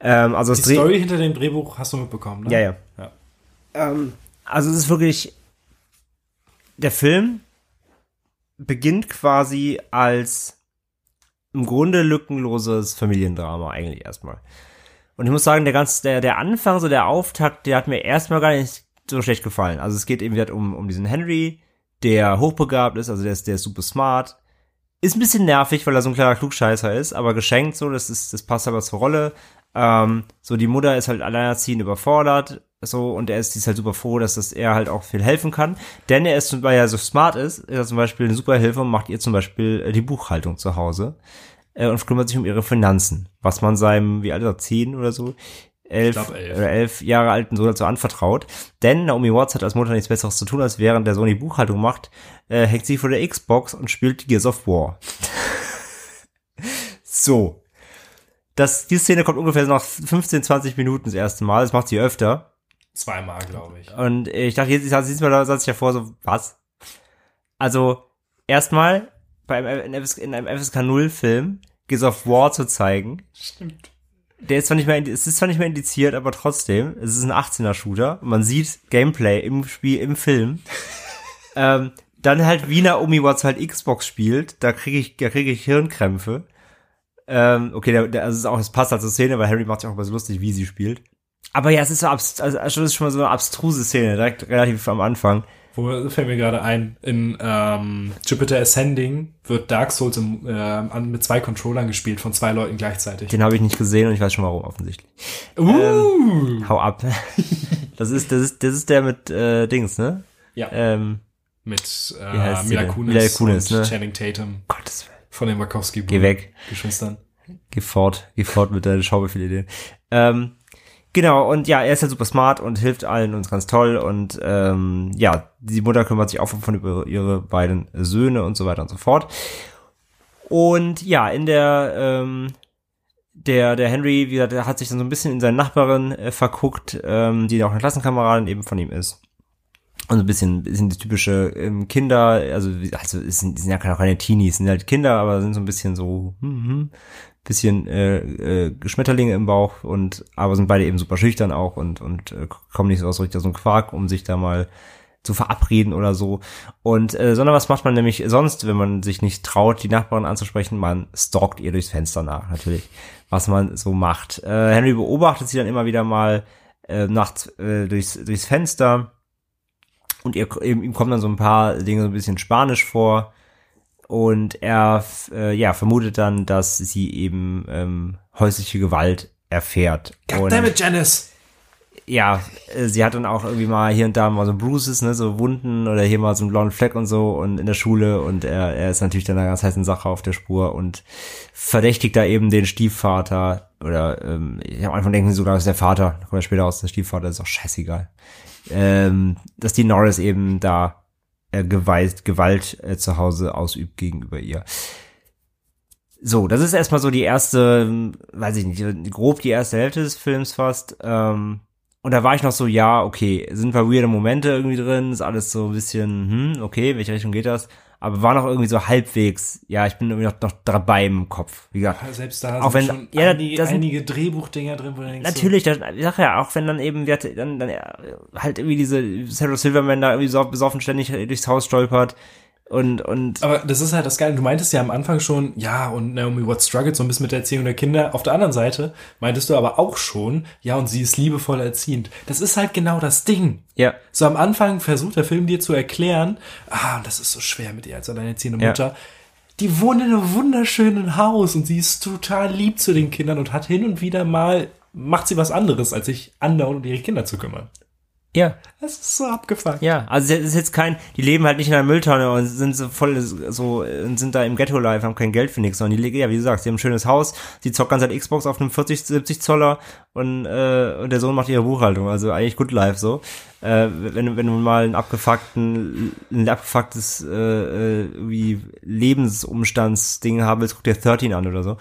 Speaker 1: Ähm, also das
Speaker 2: Die Story hinter dem Drehbuch hast du mitbekommen, ne?
Speaker 1: ja, ja.
Speaker 2: ja.
Speaker 1: Ähm, also es ist wirklich, der Film beginnt quasi als im Grunde lückenloses Familiendrama eigentlich erstmal. Und ich muss sagen, der ganz, der, der Anfang, so der Auftakt, der hat mir erstmal gar nicht so schlecht gefallen. Also es geht eben wieder um, um diesen Henry, der hochbegabt ist, also der ist, der ist super smart. Ist ein bisschen nervig, weil er so ein kleiner Klugscheißer ist, aber geschenkt so, das ist, das passt aber zur Rolle. Ähm, so, die Mutter ist halt alleinerziehend überfordert, so, und er ist, die ist halt super froh, dass das er halt auch viel helfen kann. Denn er ist, weil er so smart ist, ist er zum Beispiel eine super Hilfe und macht ihr zum Beispiel äh, die Buchhaltung zu Hause äh, und kümmert sich um ihre Finanzen, was man seinem, wie alt ist er, zehn oder so, elf,
Speaker 2: glaub, elf.
Speaker 1: oder elf Jahre alten Sohn dazu anvertraut. Denn Naomi Watts hat als Mutter nichts Besseres zu tun, als während der Sohn die Buchhaltung macht, äh, hängt sie vor der Xbox und spielt Gears of War. so. Das, die Szene kommt ungefähr nach 15, 20 Minuten das erste Mal. Das macht sie öfter.
Speaker 2: Zweimal, glaube ich.
Speaker 1: Und ich dachte, jetzt siehst du mal, da saß ich ja vor, so, was? Also, erstmal, bei einem, in einem FSK 0 Film Gears of War zu zeigen.
Speaker 2: Stimmt.
Speaker 1: Der ist zwar nicht mehr, es ist zwar nicht mehr indiziert, aber trotzdem, es ist ein 18er Shooter. Man sieht Gameplay im Spiel, im Film. ähm, dann halt, wie Naomi Watts halt Xbox spielt, da kriege ich, da kriege ich Hirnkrämpfe. Ähm, okay, der, der, also es ist auch, es passt halt zur Szene, weil Harry macht sich auch immer so lustig, wie sie spielt. Aber ja, es ist so also es ist schon mal so eine abstruse Szene, direkt relativ am Anfang.
Speaker 2: Wo fällt mir gerade ein, in ähm, Jupiter Ascending wird Dark Souls im, äh, mit zwei Controllern gespielt, von zwei Leuten gleichzeitig.
Speaker 1: Den habe ich nicht gesehen und ich weiß schon warum, offensichtlich.
Speaker 2: Uh!
Speaker 1: Hau ab. das ist, das ist, das ist der mit äh, Dings, ne?
Speaker 2: ja,
Speaker 1: Ähm,
Speaker 2: mit äh, Mila? Kunis,
Speaker 1: Mila Kunis,
Speaker 2: und
Speaker 1: ne?
Speaker 2: Channing Tatum
Speaker 1: Gottes Willen.
Speaker 2: von den Wachowski
Speaker 1: Geh weg.
Speaker 2: Geschwistern.
Speaker 1: Geh fort, geh fort mit deinen Schauspielideen. Ähm, genau, und ja, er ist halt super smart und hilft allen und ist ganz toll und ähm, ja, die Mutter kümmert sich auch von über ihre beiden Söhne und so weiter und so fort. Und ja, in der ähm, der der Henry, wie gesagt, der hat sich dann so ein bisschen in seine Nachbarin äh, verguckt, ähm, die auch eine Klassenkameradin eben von ihm ist. Und so ein bisschen, bisschen die typische ähm, Kinder, also, also sind, sind ja keine, keine Teenies, sind halt Kinder, aber sind so ein bisschen so, hm, hm, bisschen äh, äh, Schmetterlinge im Bauch und aber sind beide eben super schüchtern auch und und äh, kommen nicht so aus richtig aus dem Quark, um sich da mal zu verabreden oder so. Und äh, sondern was macht man nämlich sonst, wenn man sich nicht traut, die Nachbarin anzusprechen? Man stalkt ihr durchs Fenster nach, natürlich, was man so macht. Äh, Henry beobachtet sie dann immer wieder mal äh, nachts äh, durchs, durchs Fenster und ihr, ihm, ihm kommen dann so ein paar Dinge so ein bisschen spanisch vor. Und er äh, ja, vermutet dann, dass sie eben ähm, häusliche Gewalt erfährt.
Speaker 2: Goddammit, Janice!
Speaker 1: ja, äh, sie hat dann auch irgendwie mal hier und da mal so Bruises, ne, so Wunden oder hier mal so einen blauen Fleck und so und in der Schule und er, er ist natürlich dann einer ganz heißen Sache auf der Spur und verdächtigt da eben den Stiefvater oder ähm, ich am Anfang denken sie sogar, das ist der Vater, da kommt er später aus, der Stiefvater ist auch scheißegal. Ähm, dass die Norris eben da äh, Gewalt, Gewalt äh, zu Hause ausübt gegenüber ihr. So, das ist erstmal so die erste, ähm, weiß ich nicht, grob die erste Hälfte des Films fast. Ähm, und da war ich noch so, ja, okay, sind wir weirde Momente irgendwie drin, ist alles so ein bisschen, hm, okay, welche Richtung geht das? Aber war noch irgendwie so halbwegs, ja, ich bin irgendwie noch, noch dabei im Kopf. Wie gesagt,
Speaker 2: Selbst da
Speaker 1: Auch
Speaker 2: sind
Speaker 1: wenn-
Speaker 2: schon
Speaker 1: ja,
Speaker 2: einige,
Speaker 1: das sind-
Speaker 2: einige Drehbuchdinger drin, wo du denkst,
Speaker 1: Natürlich, das, ich sag ja, auch wenn dann eben, wir dann, dann äh, halt irgendwie diese Sarah Silverman da irgendwie so besoffen ständig durchs Haus stolpert Und, und
Speaker 2: Aber das ist halt das Geile. Du meintest ja am Anfang schon, ja, und Naomi Watts struggelt so ein bisschen mit der Erziehung der Kinder. Auf der anderen Seite meintest du aber auch schon, ja, und sie ist liebevoll erziehend. Das ist halt genau das Ding.
Speaker 1: ja,
Speaker 2: So am Anfang versucht der Film dir zu erklären, ah, und das ist so schwer mit ihr als alleinerziehende
Speaker 1: Ja.
Speaker 2: Mutter. Die wohnt in einem wunderschönen Haus und sie ist total lieb zu den Kindern und hat hin und wieder mal, macht sie was anderes, als sich andauernd um ihre Kinder zu kümmern.
Speaker 1: Ja,
Speaker 2: Das ist so abgefuckt.
Speaker 1: ja. Also es ist jetzt kein, die leben halt nicht in einer Mülltonne und sind so voll so und sind da im Ghetto-Life, haben kein Geld für nichts, sondern die legen, ja, wie du sagst, die haben ein schönes Haus, die zockt ganz halt Xbox auf einem 40, 70 Zoller und, äh, und der Sohn macht ihre Buchhaltung. Also eigentlich Good Life so. Äh, wenn, du- wenn du mal einen abgefuckten, ein abgefucktes äh, äh, wie Lebensumstandsding haben willst, guck dir 13 an oder so.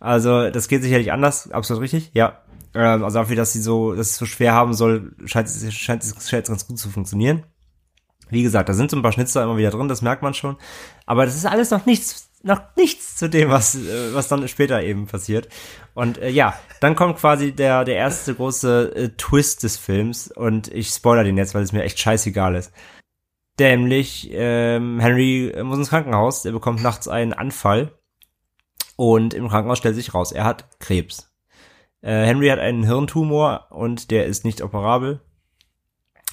Speaker 1: Also das geht sicherlich anders, absolut richtig, ja. Ähm, also dafür, dass sie so, dass es so schwer haben soll, scheint es, scheint es ganz gut zu funktionieren. Wie gesagt, da sind so ein paar Schnitzer immer wieder drin, das merkt man schon. Aber das ist alles noch nichts, noch nichts zu dem, was, äh, was dann später eben passiert. Und äh, ja, dann kommt quasi der, der erste große äh, Twist des Films. Und ich spoiler den jetzt, weil es mir echt scheißegal ist. Nämlich, ähm, Henry muss ins Krankenhaus, er bekommt nachts einen Anfall. Und im Krankenhaus stellt sich raus, er hat Krebs. Äh, Henry hat einen Hirntumor und der ist nicht operabel.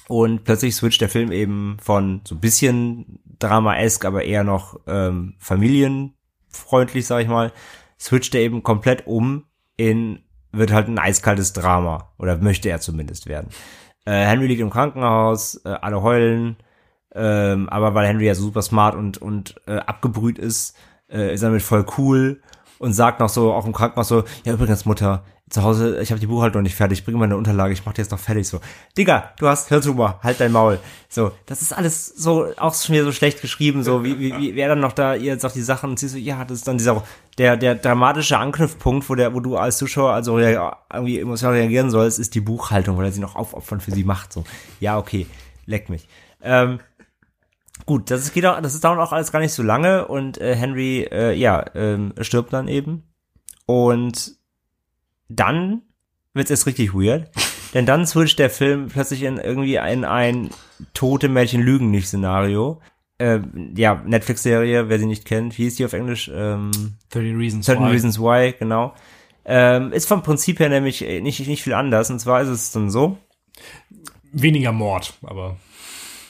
Speaker 1: Und plötzlich switcht der Film eben von so ein bisschen Drama-esk, aber eher noch ähm, familienfreundlich, sag ich mal, switcht er eben komplett um in, wird halt ein eiskaltes Drama. Oder möchte er zumindest werden. Äh, Henry liegt im Krankenhaus, äh, alle heulen, ähm, aber weil Henry ja so super smart und, und äh, abgebrüht ist, äh, ist er damit voll cool und sagt noch so, auch im Krankenhaus so, ja übrigens Mutter, zu Hause, ich habe die Buchhaltung nicht fertig, ich bringe meine Unterlage, ich mach die jetzt noch fertig. So, Digga, du hast Hirntumor, halt dein Maul. So, das ist alles so, auch schon wieder so schlecht geschrieben, so, wie, wie, wie wer dann noch da, ihr sagt die Sachen und sie so, ja, das ist dann dieser, der, der dramatische Anknüpfpunkt, wo der, wo du als Zuschauer also irgendwie emotional reagieren sollst, ist die Buchhaltung, weil er sie noch aufopfern für sie macht, so. Ja, okay, leck mich. Ähm, Gut, das ist, geht auch, das ist dauert auch alles gar nicht so lange und äh, Henry, äh, ja, ähm, stirbt dann eben. Und dann wird's erst richtig weird, denn dann switcht der Film plötzlich in irgendwie ein, ein tote Mädchen lügen nicht Szenario. Äh, ja, Netflix-Serie, wer sie nicht kennt, wie hieß die auf Englisch? Ähm,
Speaker 2: 30 Reasons
Speaker 1: Certain
Speaker 2: Why.
Speaker 1: Reasons Why, genau. Ähm, ist vom Prinzip her nämlich äh, nicht, nicht viel anders. Und zwar ist es dann so,
Speaker 2: Weniger Mord, aber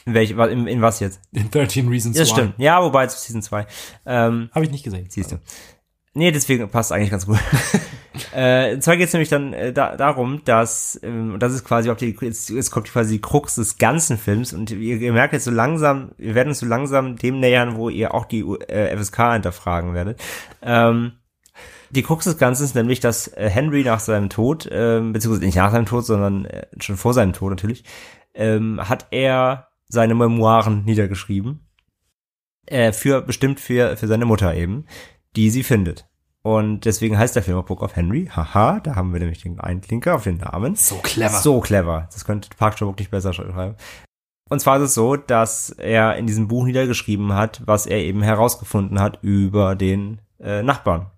Speaker 1: in, welch, in, in was jetzt?
Speaker 2: in 13 Reasons
Speaker 1: Ja,
Speaker 2: Why.
Speaker 1: stimmt. Ja, wobei es Season 2. Ähm,
Speaker 2: Habe ich nicht gesehen.
Speaker 1: Siehst du. Nee, deswegen passt eigentlich ganz gut. äh, und zwar geht es nämlich dann äh, da, darum, dass, ähm, das ist quasi auch die, jetzt, jetzt kommt quasi die Krux des ganzen Films und ihr, ihr merkt jetzt so langsam, wir werden uns so langsam dem nähern, wo ihr auch die äh, FSK hinterfragen werdet. Ähm, die Krux des Ganzen ist nämlich, dass äh, Henry nach seinem Tod, ähm, beziehungsweise nicht nach seinem Tod, sondern äh, schon vor seinem Tod natürlich, ähm, hat er seine Memoiren niedergeschrieben. Äh, für, bestimmt für, für seine Mutter eben die sie findet. Und deswegen heißt der Film auch Book of Henry. Haha, da haben wir nämlich den Einklinker auf den Namen.
Speaker 2: So clever.
Speaker 1: So clever. Das könnte Park Chan-wook nicht besser schreiben. Und zwar ist es so, dass er in diesem Buch niedergeschrieben hat, was er eben herausgefunden hat über den äh, Nachbarn.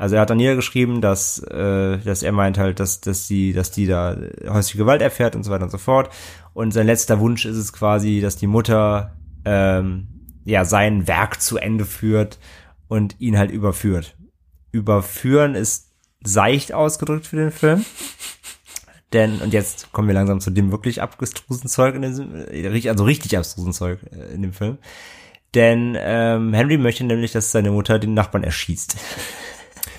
Speaker 1: Also er hat dann niedergeschrieben, dass, äh, dass er meint halt, dass, dass die, dass die da häusliche Gewalt erfährt und so weiter und so fort. Und sein letzter Wunsch ist es quasi, dass die Mutter ähm, ja sein Werk zu Ende führt und ihn halt überführt. Überführen ist seicht ausgedrückt für den Film. Denn, und jetzt kommen wir langsam zu dem wirklich abgestrusen Zeug in dem, äh, also richtig abstrusen Zeug äh, in dem Film. Denn ähm, Henry möchte nämlich, dass seine Mutter den Nachbarn erschießt.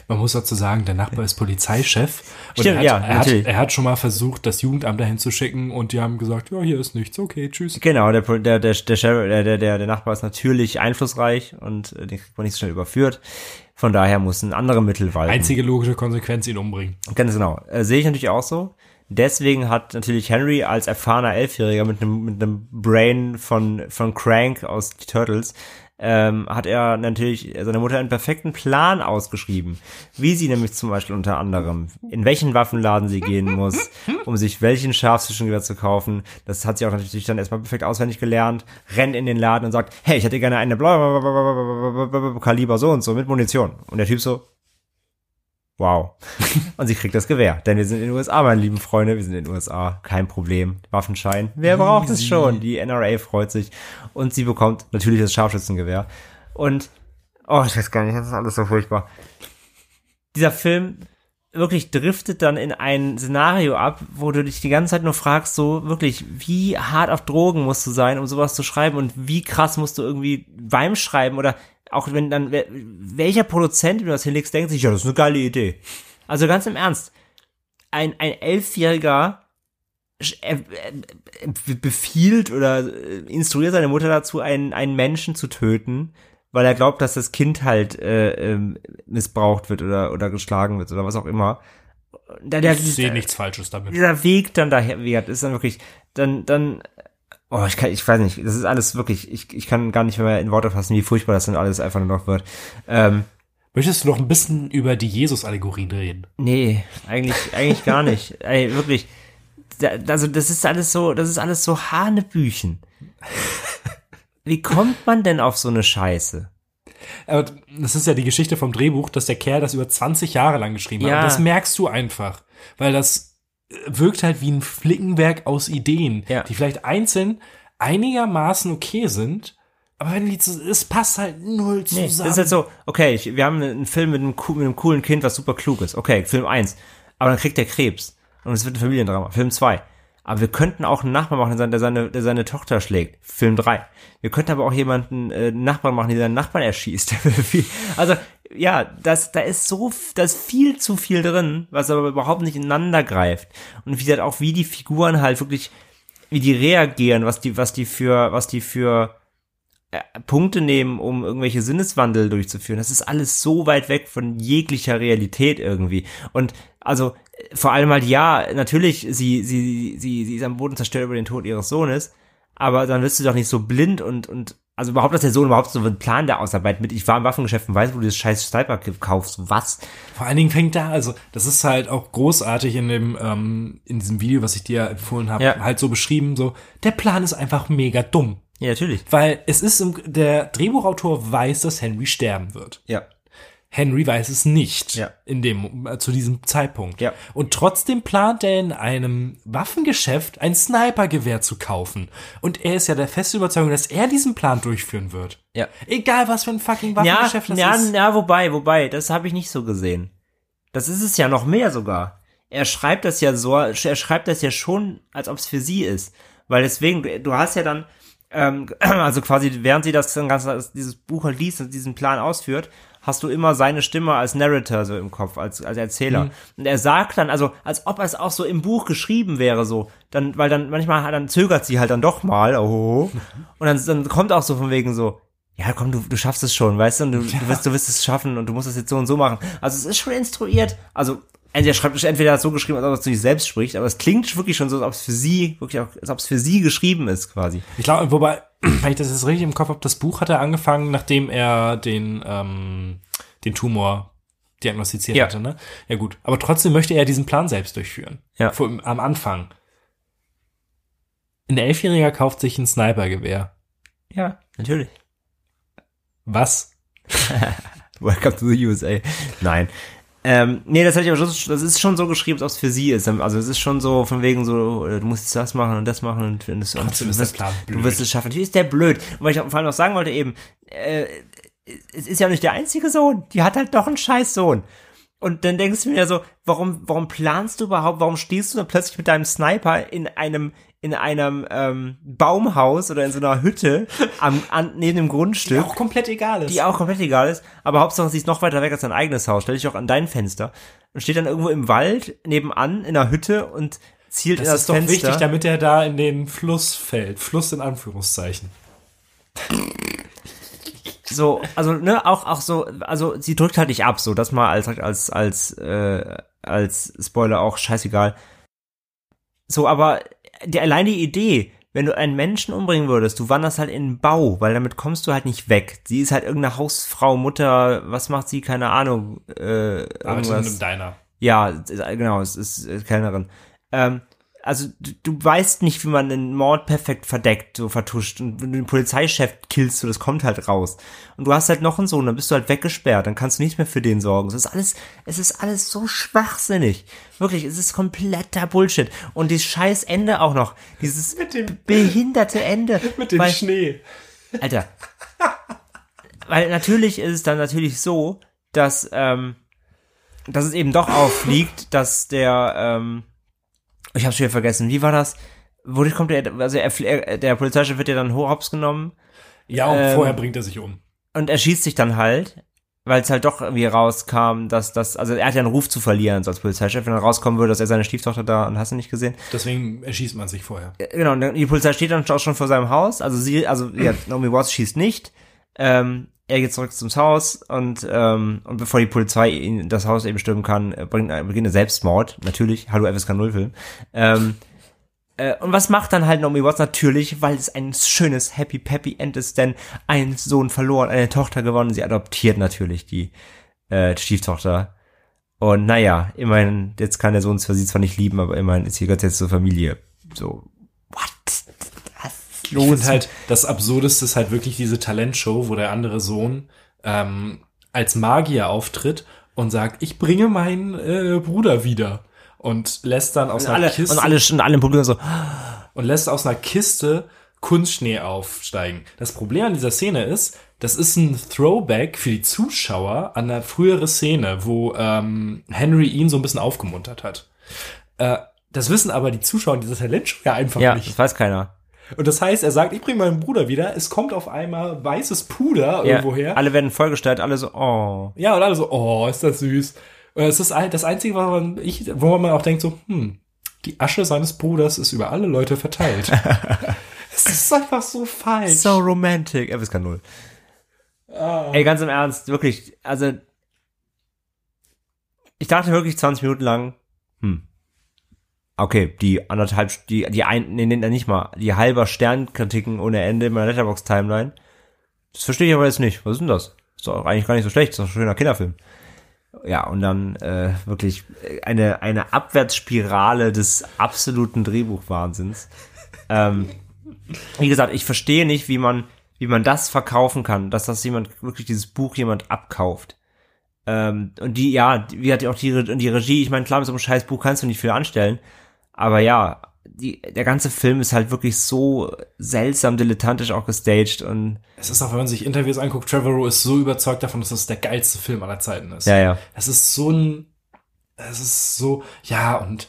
Speaker 2: Man muss dazu sagen, der Nachbar ist Polizeichef. Und
Speaker 1: Stimmt,
Speaker 2: er, hat,
Speaker 1: ja,
Speaker 2: er, hat, er hat schon mal versucht, das Jugendamt dahin zu schicken und die haben gesagt, ja, hier ist nichts, okay, tschüss.
Speaker 1: Genau, der, der, der, der, der, der, der, der Nachbar ist natürlich einflussreich und äh, den kriegt man nicht so schnell überführt. Von daher müssen andere Mittel walten.
Speaker 2: Einzige logische Konsequenz, ihn umbringen.
Speaker 1: Ganz genau. Äh, sehe ich natürlich auch so. Deswegen hat natürlich Henry als erfahrener Elfjähriger mit einem mit einem Brain von von Crank aus die Turtles ähm, hat er natürlich seiner Mutter einen perfekten Plan ausgeschrieben, wie sie nämlich zum Beispiel unter anderem in welchen Waffenladen sie gehen muss, um sich welchen Scharfschützengewehr zu kaufen. Das hat sie auch natürlich dann erstmal perfekt auswendig gelernt, rennt in den Laden und sagt, hey, ich hätte gerne eine bla Kaliber so und so mit Munition. Und der Typ so, Wow. Und sie kriegt das Gewehr. Denn wir sind in den USA, meine lieben Freunde. Wir sind in den USA. Kein Problem. Waffenschein. Wer braucht es schon? Die NRA freut sich. Und sie bekommt natürlich das Scharfschützengewehr. Und, oh, ich weiß gar nicht, das ist alles so furchtbar. Dieser Film wirklich driftet dann in ein Szenario ab, wo du dich die ganze Zeit nur fragst, so wirklich, wie hart auf Drogen musst du sein, um sowas zu schreiben und wie krass musst du irgendwie beim Schreiben oder auch wenn dann, welcher Produzent, wenn du das hinlegst, denkt sich, ja, das ist eine geile Idee. Also ganz im Ernst, ein, ein Elfjähriger befiehlt oder äh, instruiert seine Mutter dazu, einen, einen Menschen zu töten, weil er glaubt, dass das Kind halt äh, äh, missbraucht wird oder, oder geschlagen wird oder was auch immer.
Speaker 2: Da, der, ich sehe nichts Falsches damit.
Speaker 1: Dieser Weg dann daher wird, ist dann wirklich, dann, dann, oh, ich kann, ich weiß nicht, das ist alles wirklich, ich, ich kann gar nicht mehr in Worte fassen, wie furchtbar das dann alles einfach nur noch wird. Ähm,
Speaker 2: Möchtest du noch ein bisschen über die Jesus-Allegorien reden?
Speaker 1: Nee, eigentlich, eigentlich gar nicht. Ey, wirklich. Also, das ist alles so, das ist alles so Hanebüchen. Wie kommt man denn auf so eine Scheiße?
Speaker 2: Aber das ist ja die Geschichte vom Drehbuch, dass der Kerl das über 20 Jahre lang geschrieben ja. hat. Und das merkst du einfach. Weil das wirkt halt wie ein Flickenwerk aus Ideen, ja. die vielleicht einzeln einigermaßen okay sind, aber wenn die, es passt halt null zusammen. Nee, das
Speaker 1: ist halt so, okay, ich, wir haben einen Film mit einem, mit einem coolen Kind, was super klug ist. Okay, Film 1. Aber dann kriegt der Krebs. Und es wird ein Familiendrama. Film 2. Aber wir könnten auch einen Nachbarn machen, der seine, der seine Tochter schlägt. Film 3. Wir könnten aber auch jemanden, äh, Nachbarn machen, der seinen Nachbarn erschießt. also, ja, das, da ist so, da ist viel zu viel drin, was aber überhaupt nicht ineinander greift. Und wie gesagt, auch wie die Figuren halt wirklich, wie die reagieren, was die, was die für, was die für äh, Punkte nehmen, um irgendwelche Sinneswandel durchzuführen. Das ist alles so weit weg von jeglicher Realität irgendwie. Und also vor allem halt ja, natürlich, sie, sie, sie, sie ist am Boden zerstört über den Tod ihres Sohnes, aber dann wirst du doch nicht so blind und, und, also überhaupt, dass der Sohn überhaupt so einen Plan der Ausarbeit mit, ich war im Waffengeschäft und weiß, wo du das scheiß Sniper kaufst, was?
Speaker 2: Vor allen Dingen fängt da, also, das ist halt auch großartig in dem, ähm, in diesem Video, was ich dir empfohlen habe, ja. halt so beschrieben, so, der Plan ist einfach mega dumm.
Speaker 1: Ja, natürlich.
Speaker 2: Weil es ist, im, der Drehbuchautor weiß, dass Henry sterben wird.
Speaker 1: Ja.
Speaker 2: Henry weiß es nicht
Speaker 1: ja.
Speaker 2: in dem äh, zu diesem Zeitpunkt.
Speaker 1: Ja.
Speaker 2: Und trotzdem plant er in einem Waffengeschäft ein Snipergewehr zu kaufen. Und er ist ja der feste Überzeugung, dass er diesen Plan durchführen wird.
Speaker 1: Ja.
Speaker 2: Egal was für ein fucking Waffengeschäft
Speaker 1: ja,
Speaker 2: das
Speaker 1: ja,
Speaker 2: ist.
Speaker 1: Ja, wobei, wobei, das habe ich nicht so gesehen. Das ist es ja noch mehr sogar. Er schreibt das ja so, er schreibt das ja schon, als ob es für sie ist. Weil deswegen, du hast ja dann, ähm, also quasi, während sie das, das dieses Buch liest und diesen Plan ausführt, hast du immer seine Stimme als Narrator so im Kopf, als, als Erzähler. Mhm. Und er sagt dann, also, als ob es auch so im Buch geschrieben wäre, so. Dann, weil dann manchmal, dann zögert sie halt dann doch mal, oh. Und dann, dann kommt auch so von wegen so, ja, komm, du, du schaffst es schon, weißt du, du, ja. du, wirst, du wirst es schaffen und du musst es jetzt so und so machen. Also es ist schon instruiert. Also er schreibt entweder so geschrieben, als ob er zu sich selbst spricht, aber es klingt wirklich schon so, als ob es für sie, wirklich auch, als ob es für sie geschrieben ist, quasi.
Speaker 2: Ich glaube, wobei, wenn ich das jetzt richtig im Kopf habe, das Buch hat er angefangen, nachdem er den, ähm, den Tumor diagnostiziert ja. hatte, ne? Ja, gut. Aber trotzdem möchte er diesen Plan selbst durchführen.
Speaker 1: Ja.
Speaker 2: Vor, am Anfang. Ein Elfjähriger kauft sich ein Snipergewehr.
Speaker 1: Ja, natürlich.
Speaker 2: Was?
Speaker 1: Welcome to the USA. Nein. Ähm, nee, das, ich aber schon, das ist schon so geschrieben, als ob es für sie ist. Also es ist schon so von wegen so, äh, du musst das machen und das machen und, und, das, und
Speaker 2: du, wirst,
Speaker 1: du wirst es schaffen. Natürlich ist der blöd. Und weil ich vor allem noch sagen wollte eben, äh, es ist ja nicht der einzige Sohn. Die hat halt doch einen scheiß Sohn. Und dann denkst du mir so, warum, warum planst du überhaupt, warum stehst du dann plötzlich mit deinem Sniper in einem, in einem ähm, Baumhaus oder in so einer Hütte am, an, neben dem Grundstück. Die
Speaker 2: auch komplett egal ist.
Speaker 1: Die auch komplett egal ist. Aber Hauptsache, sie ist noch weiter weg als dein eigenes Haus. Stell dich auch an dein Fenster. Und steht dann irgendwo im Wald nebenan in einer Hütte und zielt das in das Fenster. Das ist doch wichtig,
Speaker 2: damit er da in den Fluss fällt. Fluss in Anführungszeichen.
Speaker 1: So, also, ne, auch, auch so, also sie drückt halt nicht ab, so, das mal als, als, als, äh, als Spoiler auch scheißegal. So, aber die, allein die Idee, wenn du einen Menschen umbringen würdest, du wanderst halt in den Bau, weil damit kommst du halt nicht weg. Sie ist halt irgendeine Hausfrau, Mutter, was macht sie? Keine Ahnung. Äh, irgendwas.
Speaker 2: in einem Diner.
Speaker 1: Ja, genau, es ist äh, Kellnerin. Ähm, also du, du weißt nicht, wie man einen Mord perfekt verdeckt, so vertuscht und wenn du den Polizeichef killst, so das kommt halt raus. Und du hast halt noch einen Sohn, dann bist du halt weggesperrt, dann kannst du nicht mehr für den sorgen. Es ist alles, es ist alles so schwachsinnig. Wirklich, es ist kompletter Bullshit. Und dieses scheiß Ende auch noch, dieses behinderte Ende.
Speaker 2: Mit dem
Speaker 1: weil-
Speaker 2: Schnee.
Speaker 1: Alter. Weil natürlich ist es dann natürlich so, dass, ähm, dass es eben doch auffliegt, dass der, ähm, ich hab's schon wieder vergessen, wie war das? Wodurch kommt der, also er, er, der Polizeichef wird ja dann hochhops genommen
Speaker 2: Ja, und
Speaker 1: Ähm,
Speaker 2: vorher bringt er sich um.
Speaker 1: und er schießt sich dann halt, weil es halt doch irgendwie rauskam, dass das, also er hat ja einen Ruf zu verlieren so als Polizeichef, wenn dann rauskommen würde, dass er seine Stieftochter da und hast du nicht gesehen.
Speaker 2: Deswegen erschießt man sich vorher.
Speaker 1: Genau, und die Polizei steht dann auch schon vor seinem Haus. Also sie, also ja, Naomi Watts schießt nicht. Ähm, er geht zurück zum Haus und ähm, und bevor die Polizei ihn das Haus eben stürmen kann, äh, bringt äh, beginnt ein Selbstmord. Natürlich, hallo FSK 0 Film. Ähm, äh, und was macht dann halt Naomi Watts? Natürlich, weil es ein schönes Happy Peppy End ist, denn ein Sohn verloren, eine Tochter gewonnen. Sie adoptiert natürlich die äh, Stieftochter. Und naja, immerhin, jetzt kann der Sohn zwar sie zwar nicht lieben, aber immerhin ist sie Gott jetzt zur Familie. So, what? Was
Speaker 2: Ich finde halt, das Absurdeste ist halt wirklich diese Talentshow, wo der andere Sohn ähm, als Magier auftritt und sagt, ich bringe meinen äh, Bruder wieder. Und lässt dann aus
Speaker 1: und
Speaker 2: einer
Speaker 1: alle,
Speaker 2: Kiste
Speaker 1: und alle, und alle im Publikum so,
Speaker 2: und lässt aus einer Kiste Kunstschnee aufsteigen. Das Problem an dieser Szene ist, das ist ein Throwback für die Zuschauer an eine frühere Szene, wo ähm, Henry ihn so ein bisschen aufgemuntert hat. Äh, das wissen aber die Zuschauer dieser Talentshow ja einfach
Speaker 1: ja,
Speaker 2: nicht.
Speaker 1: das weiß keiner.
Speaker 2: Und das heißt, er sagt, ich bringe meinen Bruder wieder. Es kommt auf einmal weißes Puder irgendwoher.
Speaker 1: alle werden vollgestellt, alle so, oh.
Speaker 2: Ja, und alle so, oh, ist das süß. Und es ist das Einzige, was man, ich, wo man auch denkt so, hm, die Asche seines Bruders ist über alle Leute verteilt. Es ist einfach so falsch.
Speaker 1: So romantic. FSK 0. Ey, ganz im Ernst, wirklich, also, ich dachte wirklich 20 Minuten lang, hm, okay, die anderthalb, die, die ein, nee, nee, nicht mal, die halber Sternkritiken ohne Ende in meiner Letterbox-Timeline, das verstehe ich aber jetzt nicht. Was ist denn das? Ist doch eigentlich gar nicht so schlecht, ist doch ein schöner Kinderfilm. Ja, und dann äh, wirklich eine, eine Abwärtsspirale des absoluten Drehbuchwahnsinns. ähm, wie gesagt, ich verstehe nicht, wie man, wie man das verkaufen kann, dass das jemand, wirklich dieses Buch jemand abkauft. Ähm, und die, ja, die- wie hat auch die, und die Regie, ich meine, klar, mit so einem scheiß Buch kannst du nicht viel anstellen, aber ja, die, der ganze Film ist halt wirklich so seltsam dilettantisch auch gestaged und
Speaker 2: Es ist auch, wenn man sich Interviews anguckt, Trevorrow ist so überzeugt davon, dass das der geilste Film aller Zeiten ist.
Speaker 1: ja, ja.
Speaker 2: Es ist so ein, es ist so, ja, und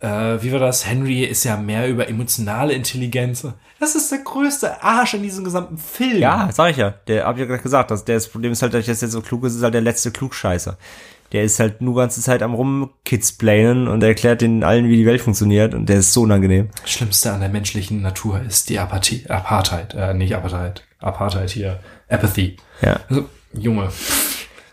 Speaker 2: äh, wie war das? Henry ist ja mehr über emotionale Intelligenz. Das ist der größte Arsch in diesem gesamten Film.
Speaker 1: Ja, sag ich ja. Der hab ich ja gerade gesagt, dass der das Problem ist halt, dass er so klug ist, ist halt der letzte Klugscheißer. Der ist halt nur ganze Zeit am rumkidsplainen und erklärt den allen, wie die Welt funktioniert und der ist so unangenehm.
Speaker 2: Das Schlimmste an der menschlichen Natur ist die Apathie, Apartheid, äh, nicht Apartheid, Apartheid hier, Apathy.
Speaker 1: Ja.
Speaker 2: Also, Junge.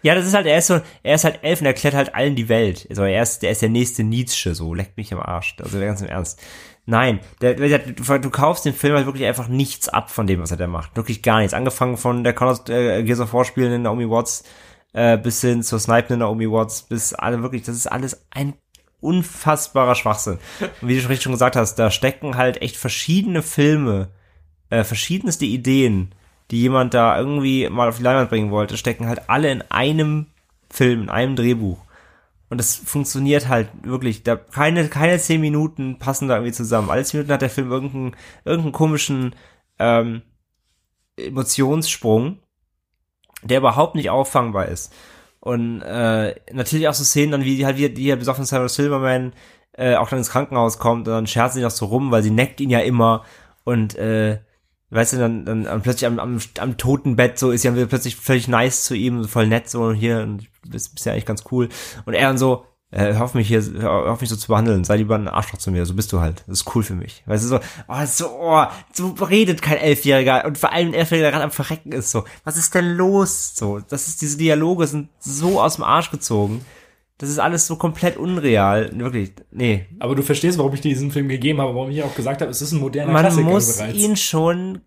Speaker 1: Ja, das ist halt, er ist so, er ist halt elf und erklärt halt allen die Welt. Also er ist, der ist der nächste Nietzsche, so, leckt mich am Arsch. Also ganz im Ernst. Nein, der, der, du, du kaufst den Film halt wirklich einfach nichts ab von dem, was er da macht. Wirklich gar nichts. Angefangen von der Connors, äh, Gears of War spielenden Naomi Watts, äh, bis hin zur snipenden Naomi Watts, bis alle wirklich, das ist alles ein unfassbarer Schwachsinn. Und wie du schon gesagt hast, da stecken halt echt verschiedene Filme, äh, verschiedenste Ideen, die jemand da irgendwie mal auf die Leinwand bringen wollte, stecken halt alle in einem Film, in einem Drehbuch. Und das funktioniert halt wirklich. Da keine, keine zehn Minuten passen da irgendwie zusammen. Alle zehn Minuten hat der Film irgendeinen, irgendeinen komischen ähm, Emotionssprung, der überhaupt nicht auffangbar ist. Und äh, natürlich auch so Szenen dann, wie halt wie die besoffen Sarah Silverman äh, auch dann ins Krankenhaus kommt und dann scherzt sie noch so rum, weil sie neckt ihn ja immer und äh, weißt du, dann, dann, dann plötzlich am, am, am Totenbett so ist ja plötzlich völlig nice zu ihm, voll nett so hier und bist, bist ja eigentlich ganz cool. Und er dann so, äh, auf mich hier, auf mich so zu behandeln, sei lieber ein Arschloch zu mir, so bist du halt. Das ist cool für mich. Weißt du, so, oh, so, oh, so redet kein Elfjähriger und vor allem ein Elfjähriger, der gerade am Verrecken ist, so. Was ist denn los? So, das ist, diese Dialoge sind so aus dem Arsch gezogen. Das ist alles so komplett unreal. Wirklich, nee.
Speaker 2: Aber du verstehst, warum ich dir diesen Film gegeben habe, warum ich auch gesagt habe, es ist ein moderner
Speaker 1: Man
Speaker 2: Klassiker
Speaker 1: muss
Speaker 2: bereits.
Speaker 1: ihn schon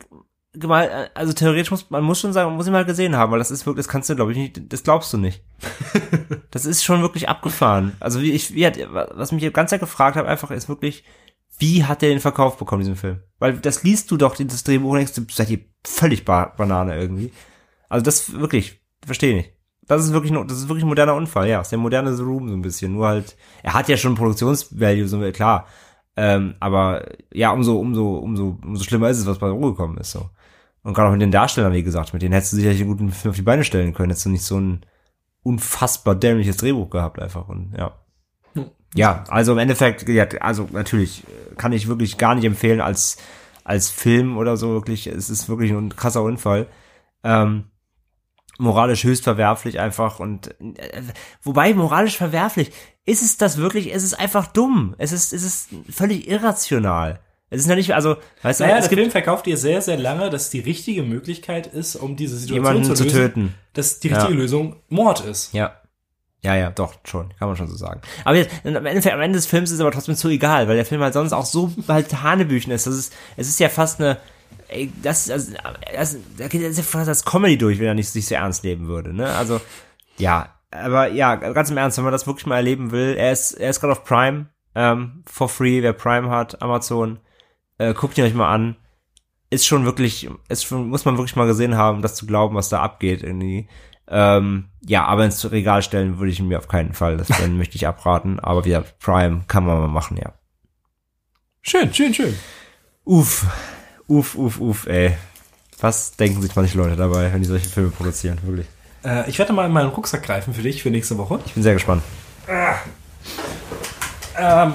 Speaker 1: also theoretisch muss, man muss schon sagen, man muss ihn mal gesehen haben, weil das ist wirklich, das kannst du, glaube ich, nicht, das glaubst du nicht. das ist schon wirklich abgefahren. Also wie ich, wie hat, was mich die ganze Zeit gefragt habe, einfach ist wirklich, wie hat der den Verkauf bekommen, diesen Film? Weil das liest du doch, dieses Drehbuch, und denkst du, seid ihr völlig ba Banane irgendwie. Also das wirklich, verstehe nicht. Das ist wirklich, das ist wirklich ein moderner Unfall, ja. Ist der moderne The Room so ein bisschen. Nur halt, er hat ja schon Produktionsvalue, so klar. Ähm, aber ja, umso, umso, umso, umso schlimmer ist es, was bei rumgekommen ist, so. Und gerade auch mit den Darstellern, wie gesagt, mit denen hättest du sicherlich einen guten Film auf die Beine stellen können. Hättest du nicht so ein unfassbar dämliches Drehbuch gehabt einfach und ja. Ja, also im Endeffekt, ja, also natürlich äh, kann ich wirklich gar nicht empfehlen als als Film oder so wirklich. Es ist wirklich ein krasser Unfall. Ähm, moralisch höchst verwerflich einfach und äh, wobei moralisch verwerflich ist es das wirklich? Es ist einfach dumm. Es ist es ist völlig irrational. Es ist ja nicht, also, weißt du,
Speaker 2: Naja,
Speaker 1: es
Speaker 2: der Film verkauft dir sehr, sehr lange, dass die richtige Möglichkeit ist, um diese Situation
Speaker 1: jemanden
Speaker 2: zu
Speaker 1: zu
Speaker 2: lösen,
Speaker 1: töten.
Speaker 2: dass die richtige
Speaker 1: Ja.
Speaker 2: Lösung Mord ist.
Speaker 1: Ja. Ja, ja, doch, schon, kann man schon so sagen. Aber jetzt, am Ende, am Ende des Films ist es aber trotzdem zu egal, weil der Film halt sonst auch so halt Hanebüchen ist. Das ist, es ist ja fast eine, ey, das, also, das, da geht jetzt fast als Comedy durch, wenn er nicht sich so ernst nehmen würde, ne? Also, ja, aber ja, ganz im Ernst, wenn man das wirklich mal erleben will, er ist, er ist gerade auf Prime, ähm, for free, wer Prime hat, Amazon, äh, guckt ihn euch mal an. Ist schon wirklich, ist schon, muss man wirklich mal gesehen haben, das zu glauben, was da abgeht, irgendwie. Ähm, ja, aber ins Regal stellen würde ich mir auf keinen Fall. Das dann möchte ich abraten. Aber wieder Prime kann man mal machen, ja.
Speaker 2: Schön, schön, schön.
Speaker 1: Uff, uff, uff, uff, ey. Was denken sich manche Leute dabei, wenn die solche Filme produzieren? Wirklich.
Speaker 2: Äh, ich werde mal in meinen Rucksack greifen für dich für nächste Woche.
Speaker 1: Ich bin sehr gespannt.
Speaker 2: Ähm,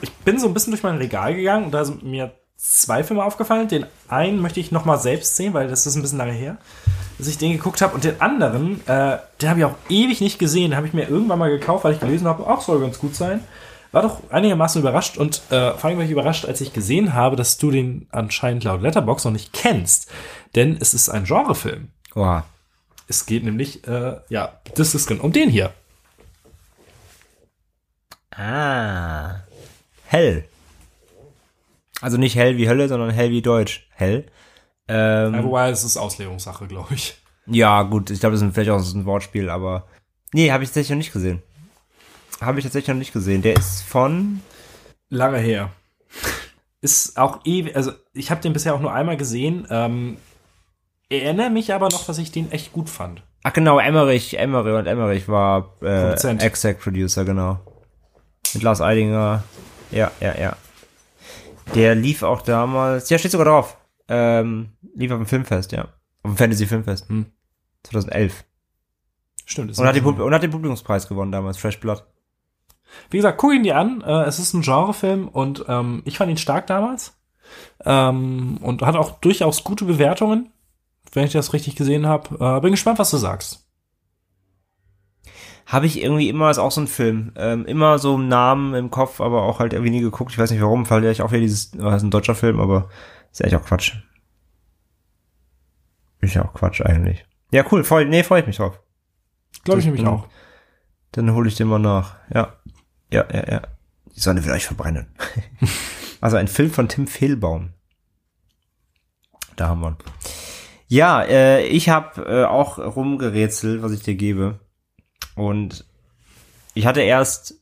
Speaker 2: ich bin so ein bisschen durch mein Regal gegangen und da sind mir zwei Filme aufgefallen. Den einen möchte ich noch mal selbst sehen, weil das ist ein bisschen lange her, dass ich den geguckt habe. Und den anderen, äh, den habe ich auch ewig nicht gesehen. Den habe ich mir irgendwann mal gekauft, weil ich gelesen habe, auch soll ganz gut sein. War doch einigermaßen überrascht und äh, vor allem war ich überrascht, als ich gesehen habe, dass du den anscheinend laut Letterbox noch nicht kennst. Denn es ist ein Genrefilm.
Speaker 1: Oha.
Speaker 2: Es geht nämlich, äh, ja, das ist um den hier.
Speaker 1: Ah. Hell. Also nicht hell wie Hölle, sondern hell wie Deutsch. Hell. Ähm,
Speaker 2: Ja, wobei, es ist Auslegungssache, glaube ich.
Speaker 1: Ja, gut, ich glaube, das ist vielleicht auch so ein Wortspiel, aber. Nee, habe ich tatsächlich noch nicht gesehen. Habe ich tatsächlich noch nicht gesehen. Der ist von.
Speaker 2: Lange her. Ist auch ewig, also ich habe den bisher auch nur einmal gesehen. Ähm, erinnere mich aber noch, dass ich den echt gut fand.
Speaker 1: Ach genau, Emmerich, Emmerich und Emmerich war äh. Exec Producer, genau. Mit Lars Eidinger. Ja, ja, ja. Der lief auch damals. Ja, steht sogar drauf. Ähm, lief auf dem Filmfest, ja. Auf dem Fantasy Filmfest.
Speaker 2: Hm.
Speaker 1: 2011.
Speaker 2: Stimmt. Ist
Speaker 1: Und hat, den und hat den Publikumspreis gewonnen damals, Fresh Blood.
Speaker 2: Wie gesagt, guck ihn dir an. Äh, es ist ein Genrefilm und ähm, ich fand ihn stark damals. Ähm, und hat auch durchaus gute Bewertungen, wenn ich das richtig gesehen habe. Äh, bin gespannt, was du sagst.
Speaker 1: Habe ich irgendwie immer, ist auch so ein Film. Ähm, immer so einen Namen im Kopf, aber auch halt irgendwie nie geguckt. Ich weiß nicht warum, weil ich auch wieder dieses, das ist ein deutscher Film, aber ist ja eigentlich auch Quatsch. Ist ja auch Quatsch eigentlich. Ja, cool, freu, nee, freue ich mich drauf.
Speaker 2: Glaube ich nämlich auch.
Speaker 1: Dann hole ich den mal nach. Ja. Ja, ja, ja. Die Sonne will euch verbrennen. also ein Film von Tim Fehlbaum. Da haben wir ihn. Ja, äh, ich habe äh, auch rumgerätselt, was ich dir gebe. Und ich hatte erst,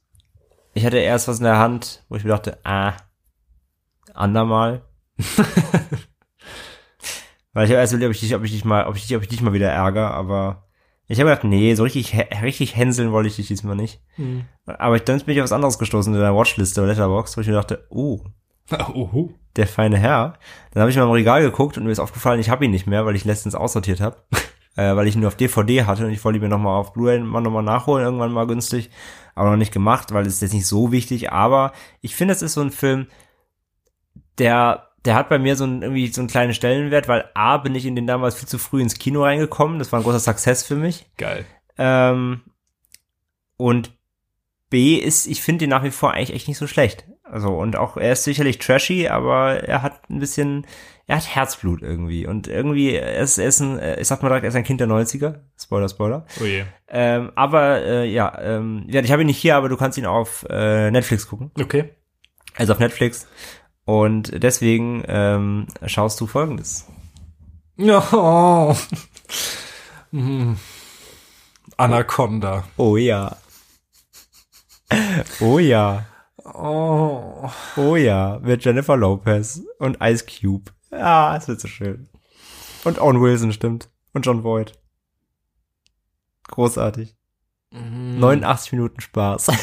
Speaker 1: ich hatte erst was in der Hand, wo ich mir dachte, ah, andermal. Weil ich habe erst überlegt, ob ich dich, ob ich dich mal, ob ich dich, ob ich dich mal wieder ärgere, aber ich habe gedacht, nee, so richtig, richtig hänseln wollte ich dich diesmal nicht.
Speaker 2: Hm.
Speaker 1: Aber ich, dann bin ich auf was anderes gestoßen in der Watchliste oder Letterbox, wo ich mir dachte, oh,
Speaker 2: Oho.
Speaker 1: der feine Herr. Dann habe ich mal im Regal geguckt und mir ist aufgefallen, ich habe ihn nicht mehr, weil ich letztens aussortiert habe. äh, weil ich ihn nur auf DVD hatte und ich wollte ihn mir nochmal auf Blu-ray mal nochmal nachholen, irgendwann mal günstig. Aber noch nicht gemacht, weil es ist jetzt nicht so wichtig. Aber ich finde, es ist so ein Film, der, der hat bei mir so einen, irgendwie so einen kleinen Stellenwert, weil A, bin ich in den damals viel zu früh ins Kino reingekommen. Das war ein großer Success für mich.
Speaker 2: Geil.
Speaker 1: Ähm, und B ist, ich finde ihn nach wie vor eigentlich echt nicht so schlecht. Also, und auch, er ist sicherlich trashy, aber er hat ein bisschen, er hat Herzblut irgendwie. Und irgendwie, er ist, er ist ein, ich sag mal direkt, er ist ein Kind der 90er. Spoiler, Spoiler.
Speaker 2: Oh je.
Speaker 1: Ähm, aber, äh, ja, ähm, ja, ich habe ihn nicht hier, aber du kannst ihn auf äh, Netflix gucken.
Speaker 2: Okay.
Speaker 1: Also auf Netflix. Und deswegen ähm, schaust du folgendes.
Speaker 2: Ja. Hm. Anaconda.
Speaker 1: Oh ja. Oh ja.
Speaker 2: Oh.
Speaker 1: Oh ja, mit Jennifer Lopez und Ice Cube. Ja, es wird so schön. Und Owen Wilson, stimmt. Und John Voight. Großartig.
Speaker 2: Mhm.
Speaker 1: 89 Minuten Spaß.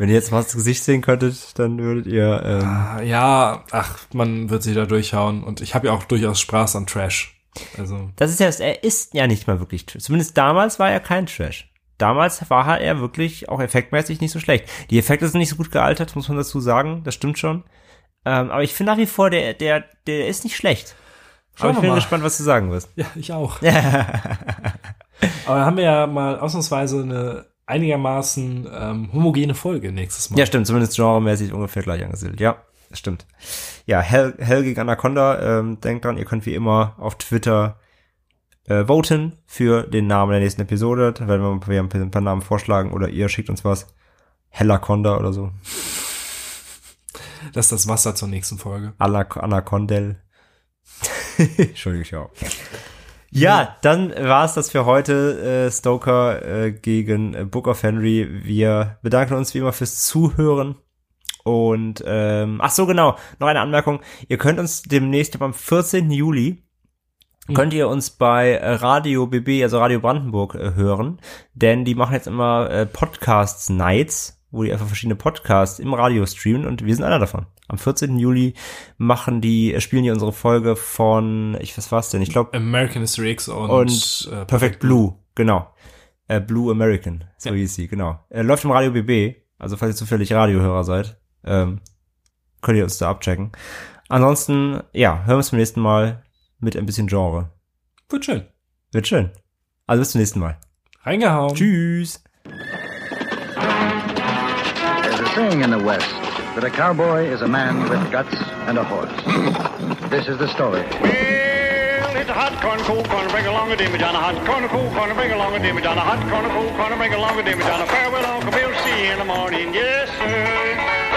Speaker 1: Wenn ihr jetzt mal das Gesicht sehen könntet, dann würdet ihr, ähm,
Speaker 2: Ah, Ja, ach, man wird sich da durchhauen. Und ich habe ja auch durchaus Spaß an Trash. Also,
Speaker 1: das ist ja, er ist ja nicht mal wirklich Trash. Zumindest damals war er kein Trash. Damals war er wirklich auch effektmäßig nicht so schlecht. Die Effekte sind nicht so gut gealtert, muss man dazu sagen. Das stimmt schon. Ähm, aber ich finde nach wie vor, der, der, der ist nicht schlecht.
Speaker 2: Schauen
Speaker 1: aber ich bin
Speaker 2: mal.
Speaker 1: gespannt, was du sagen wirst.
Speaker 2: ja, ich auch. Aber haben wir ja mal ausnahmsweise eine einigermaßen ähm, homogene Folge nächstes Mal.
Speaker 1: Ja, stimmt, zumindest genremäßig ungefähr gleich angesiedelt. Ja, stimmt. Ja, Hell, Hell gegen Anaconda. Ähm, denkt dran, ihr könnt wie immer auf Twitter äh, voten für den Namen der nächsten Episode. Da werden wir wir ein paar Namen vorschlagen oder ihr schickt uns was. Hellaconda oder so.
Speaker 2: Das ist das Wasser zur nächsten Folge.
Speaker 1: Anac Anacondel. Entschuldigung, ja. Ja, dann war's das für heute. Äh, Stoker äh, gegen äh, Book of Henry. Wir bedanken uns wie immer fürs Zuhören. Und ähm, ach so genau, noch eine Anmerkung. Ihr könnt uns demnächst am 14. Juli könnt ihr uns bei Radio BB, also Radio Brandenburg, äh, hören, denn die machen jetzt immer äh, Podcasts Nights, wo die einfach verschiedene Podcasts im Radio streamen und wir sind einer davon. Am 14. Juli machen die, äh, spielen die unsere Folge von, ich was war's denn? Ich glaube
Speaker 2: American History X und,
Speaker 1: und
Speaker 2: äh,
Speaker 1: Perfect Blue, genau. Äh, Blue American, so
Speaker 2: Ja.
Speaker 1: hieß sie, genau. Äh, läuft im Radio BB, also falls ihr zufällig Radiohörer seid, ähm, könnt ihr uns da abchecken. Ansonsten, ja, hören wir uns beim nächsten Mal mit ein bisschen Genre.
Speaker 2: Wird schön.
Speaker 1: Wird schön. Also bis zum nächsten Mal.
Speaker 2: Reingehauen.
Speaker 1: Tschüss.
Speaker 3: There's a saying in the West that a cowboy is a man with guts and a horse. This is the story.
Speaker 4: Well, it's a hot corn, cool corn, bring along a dimmy John. A hot corn, cool corn, bring along a dimmy John. A hot corn, cool corn, bring along a dimmy John. Farewell, Uncle Bill, see you in the morning. Yeah.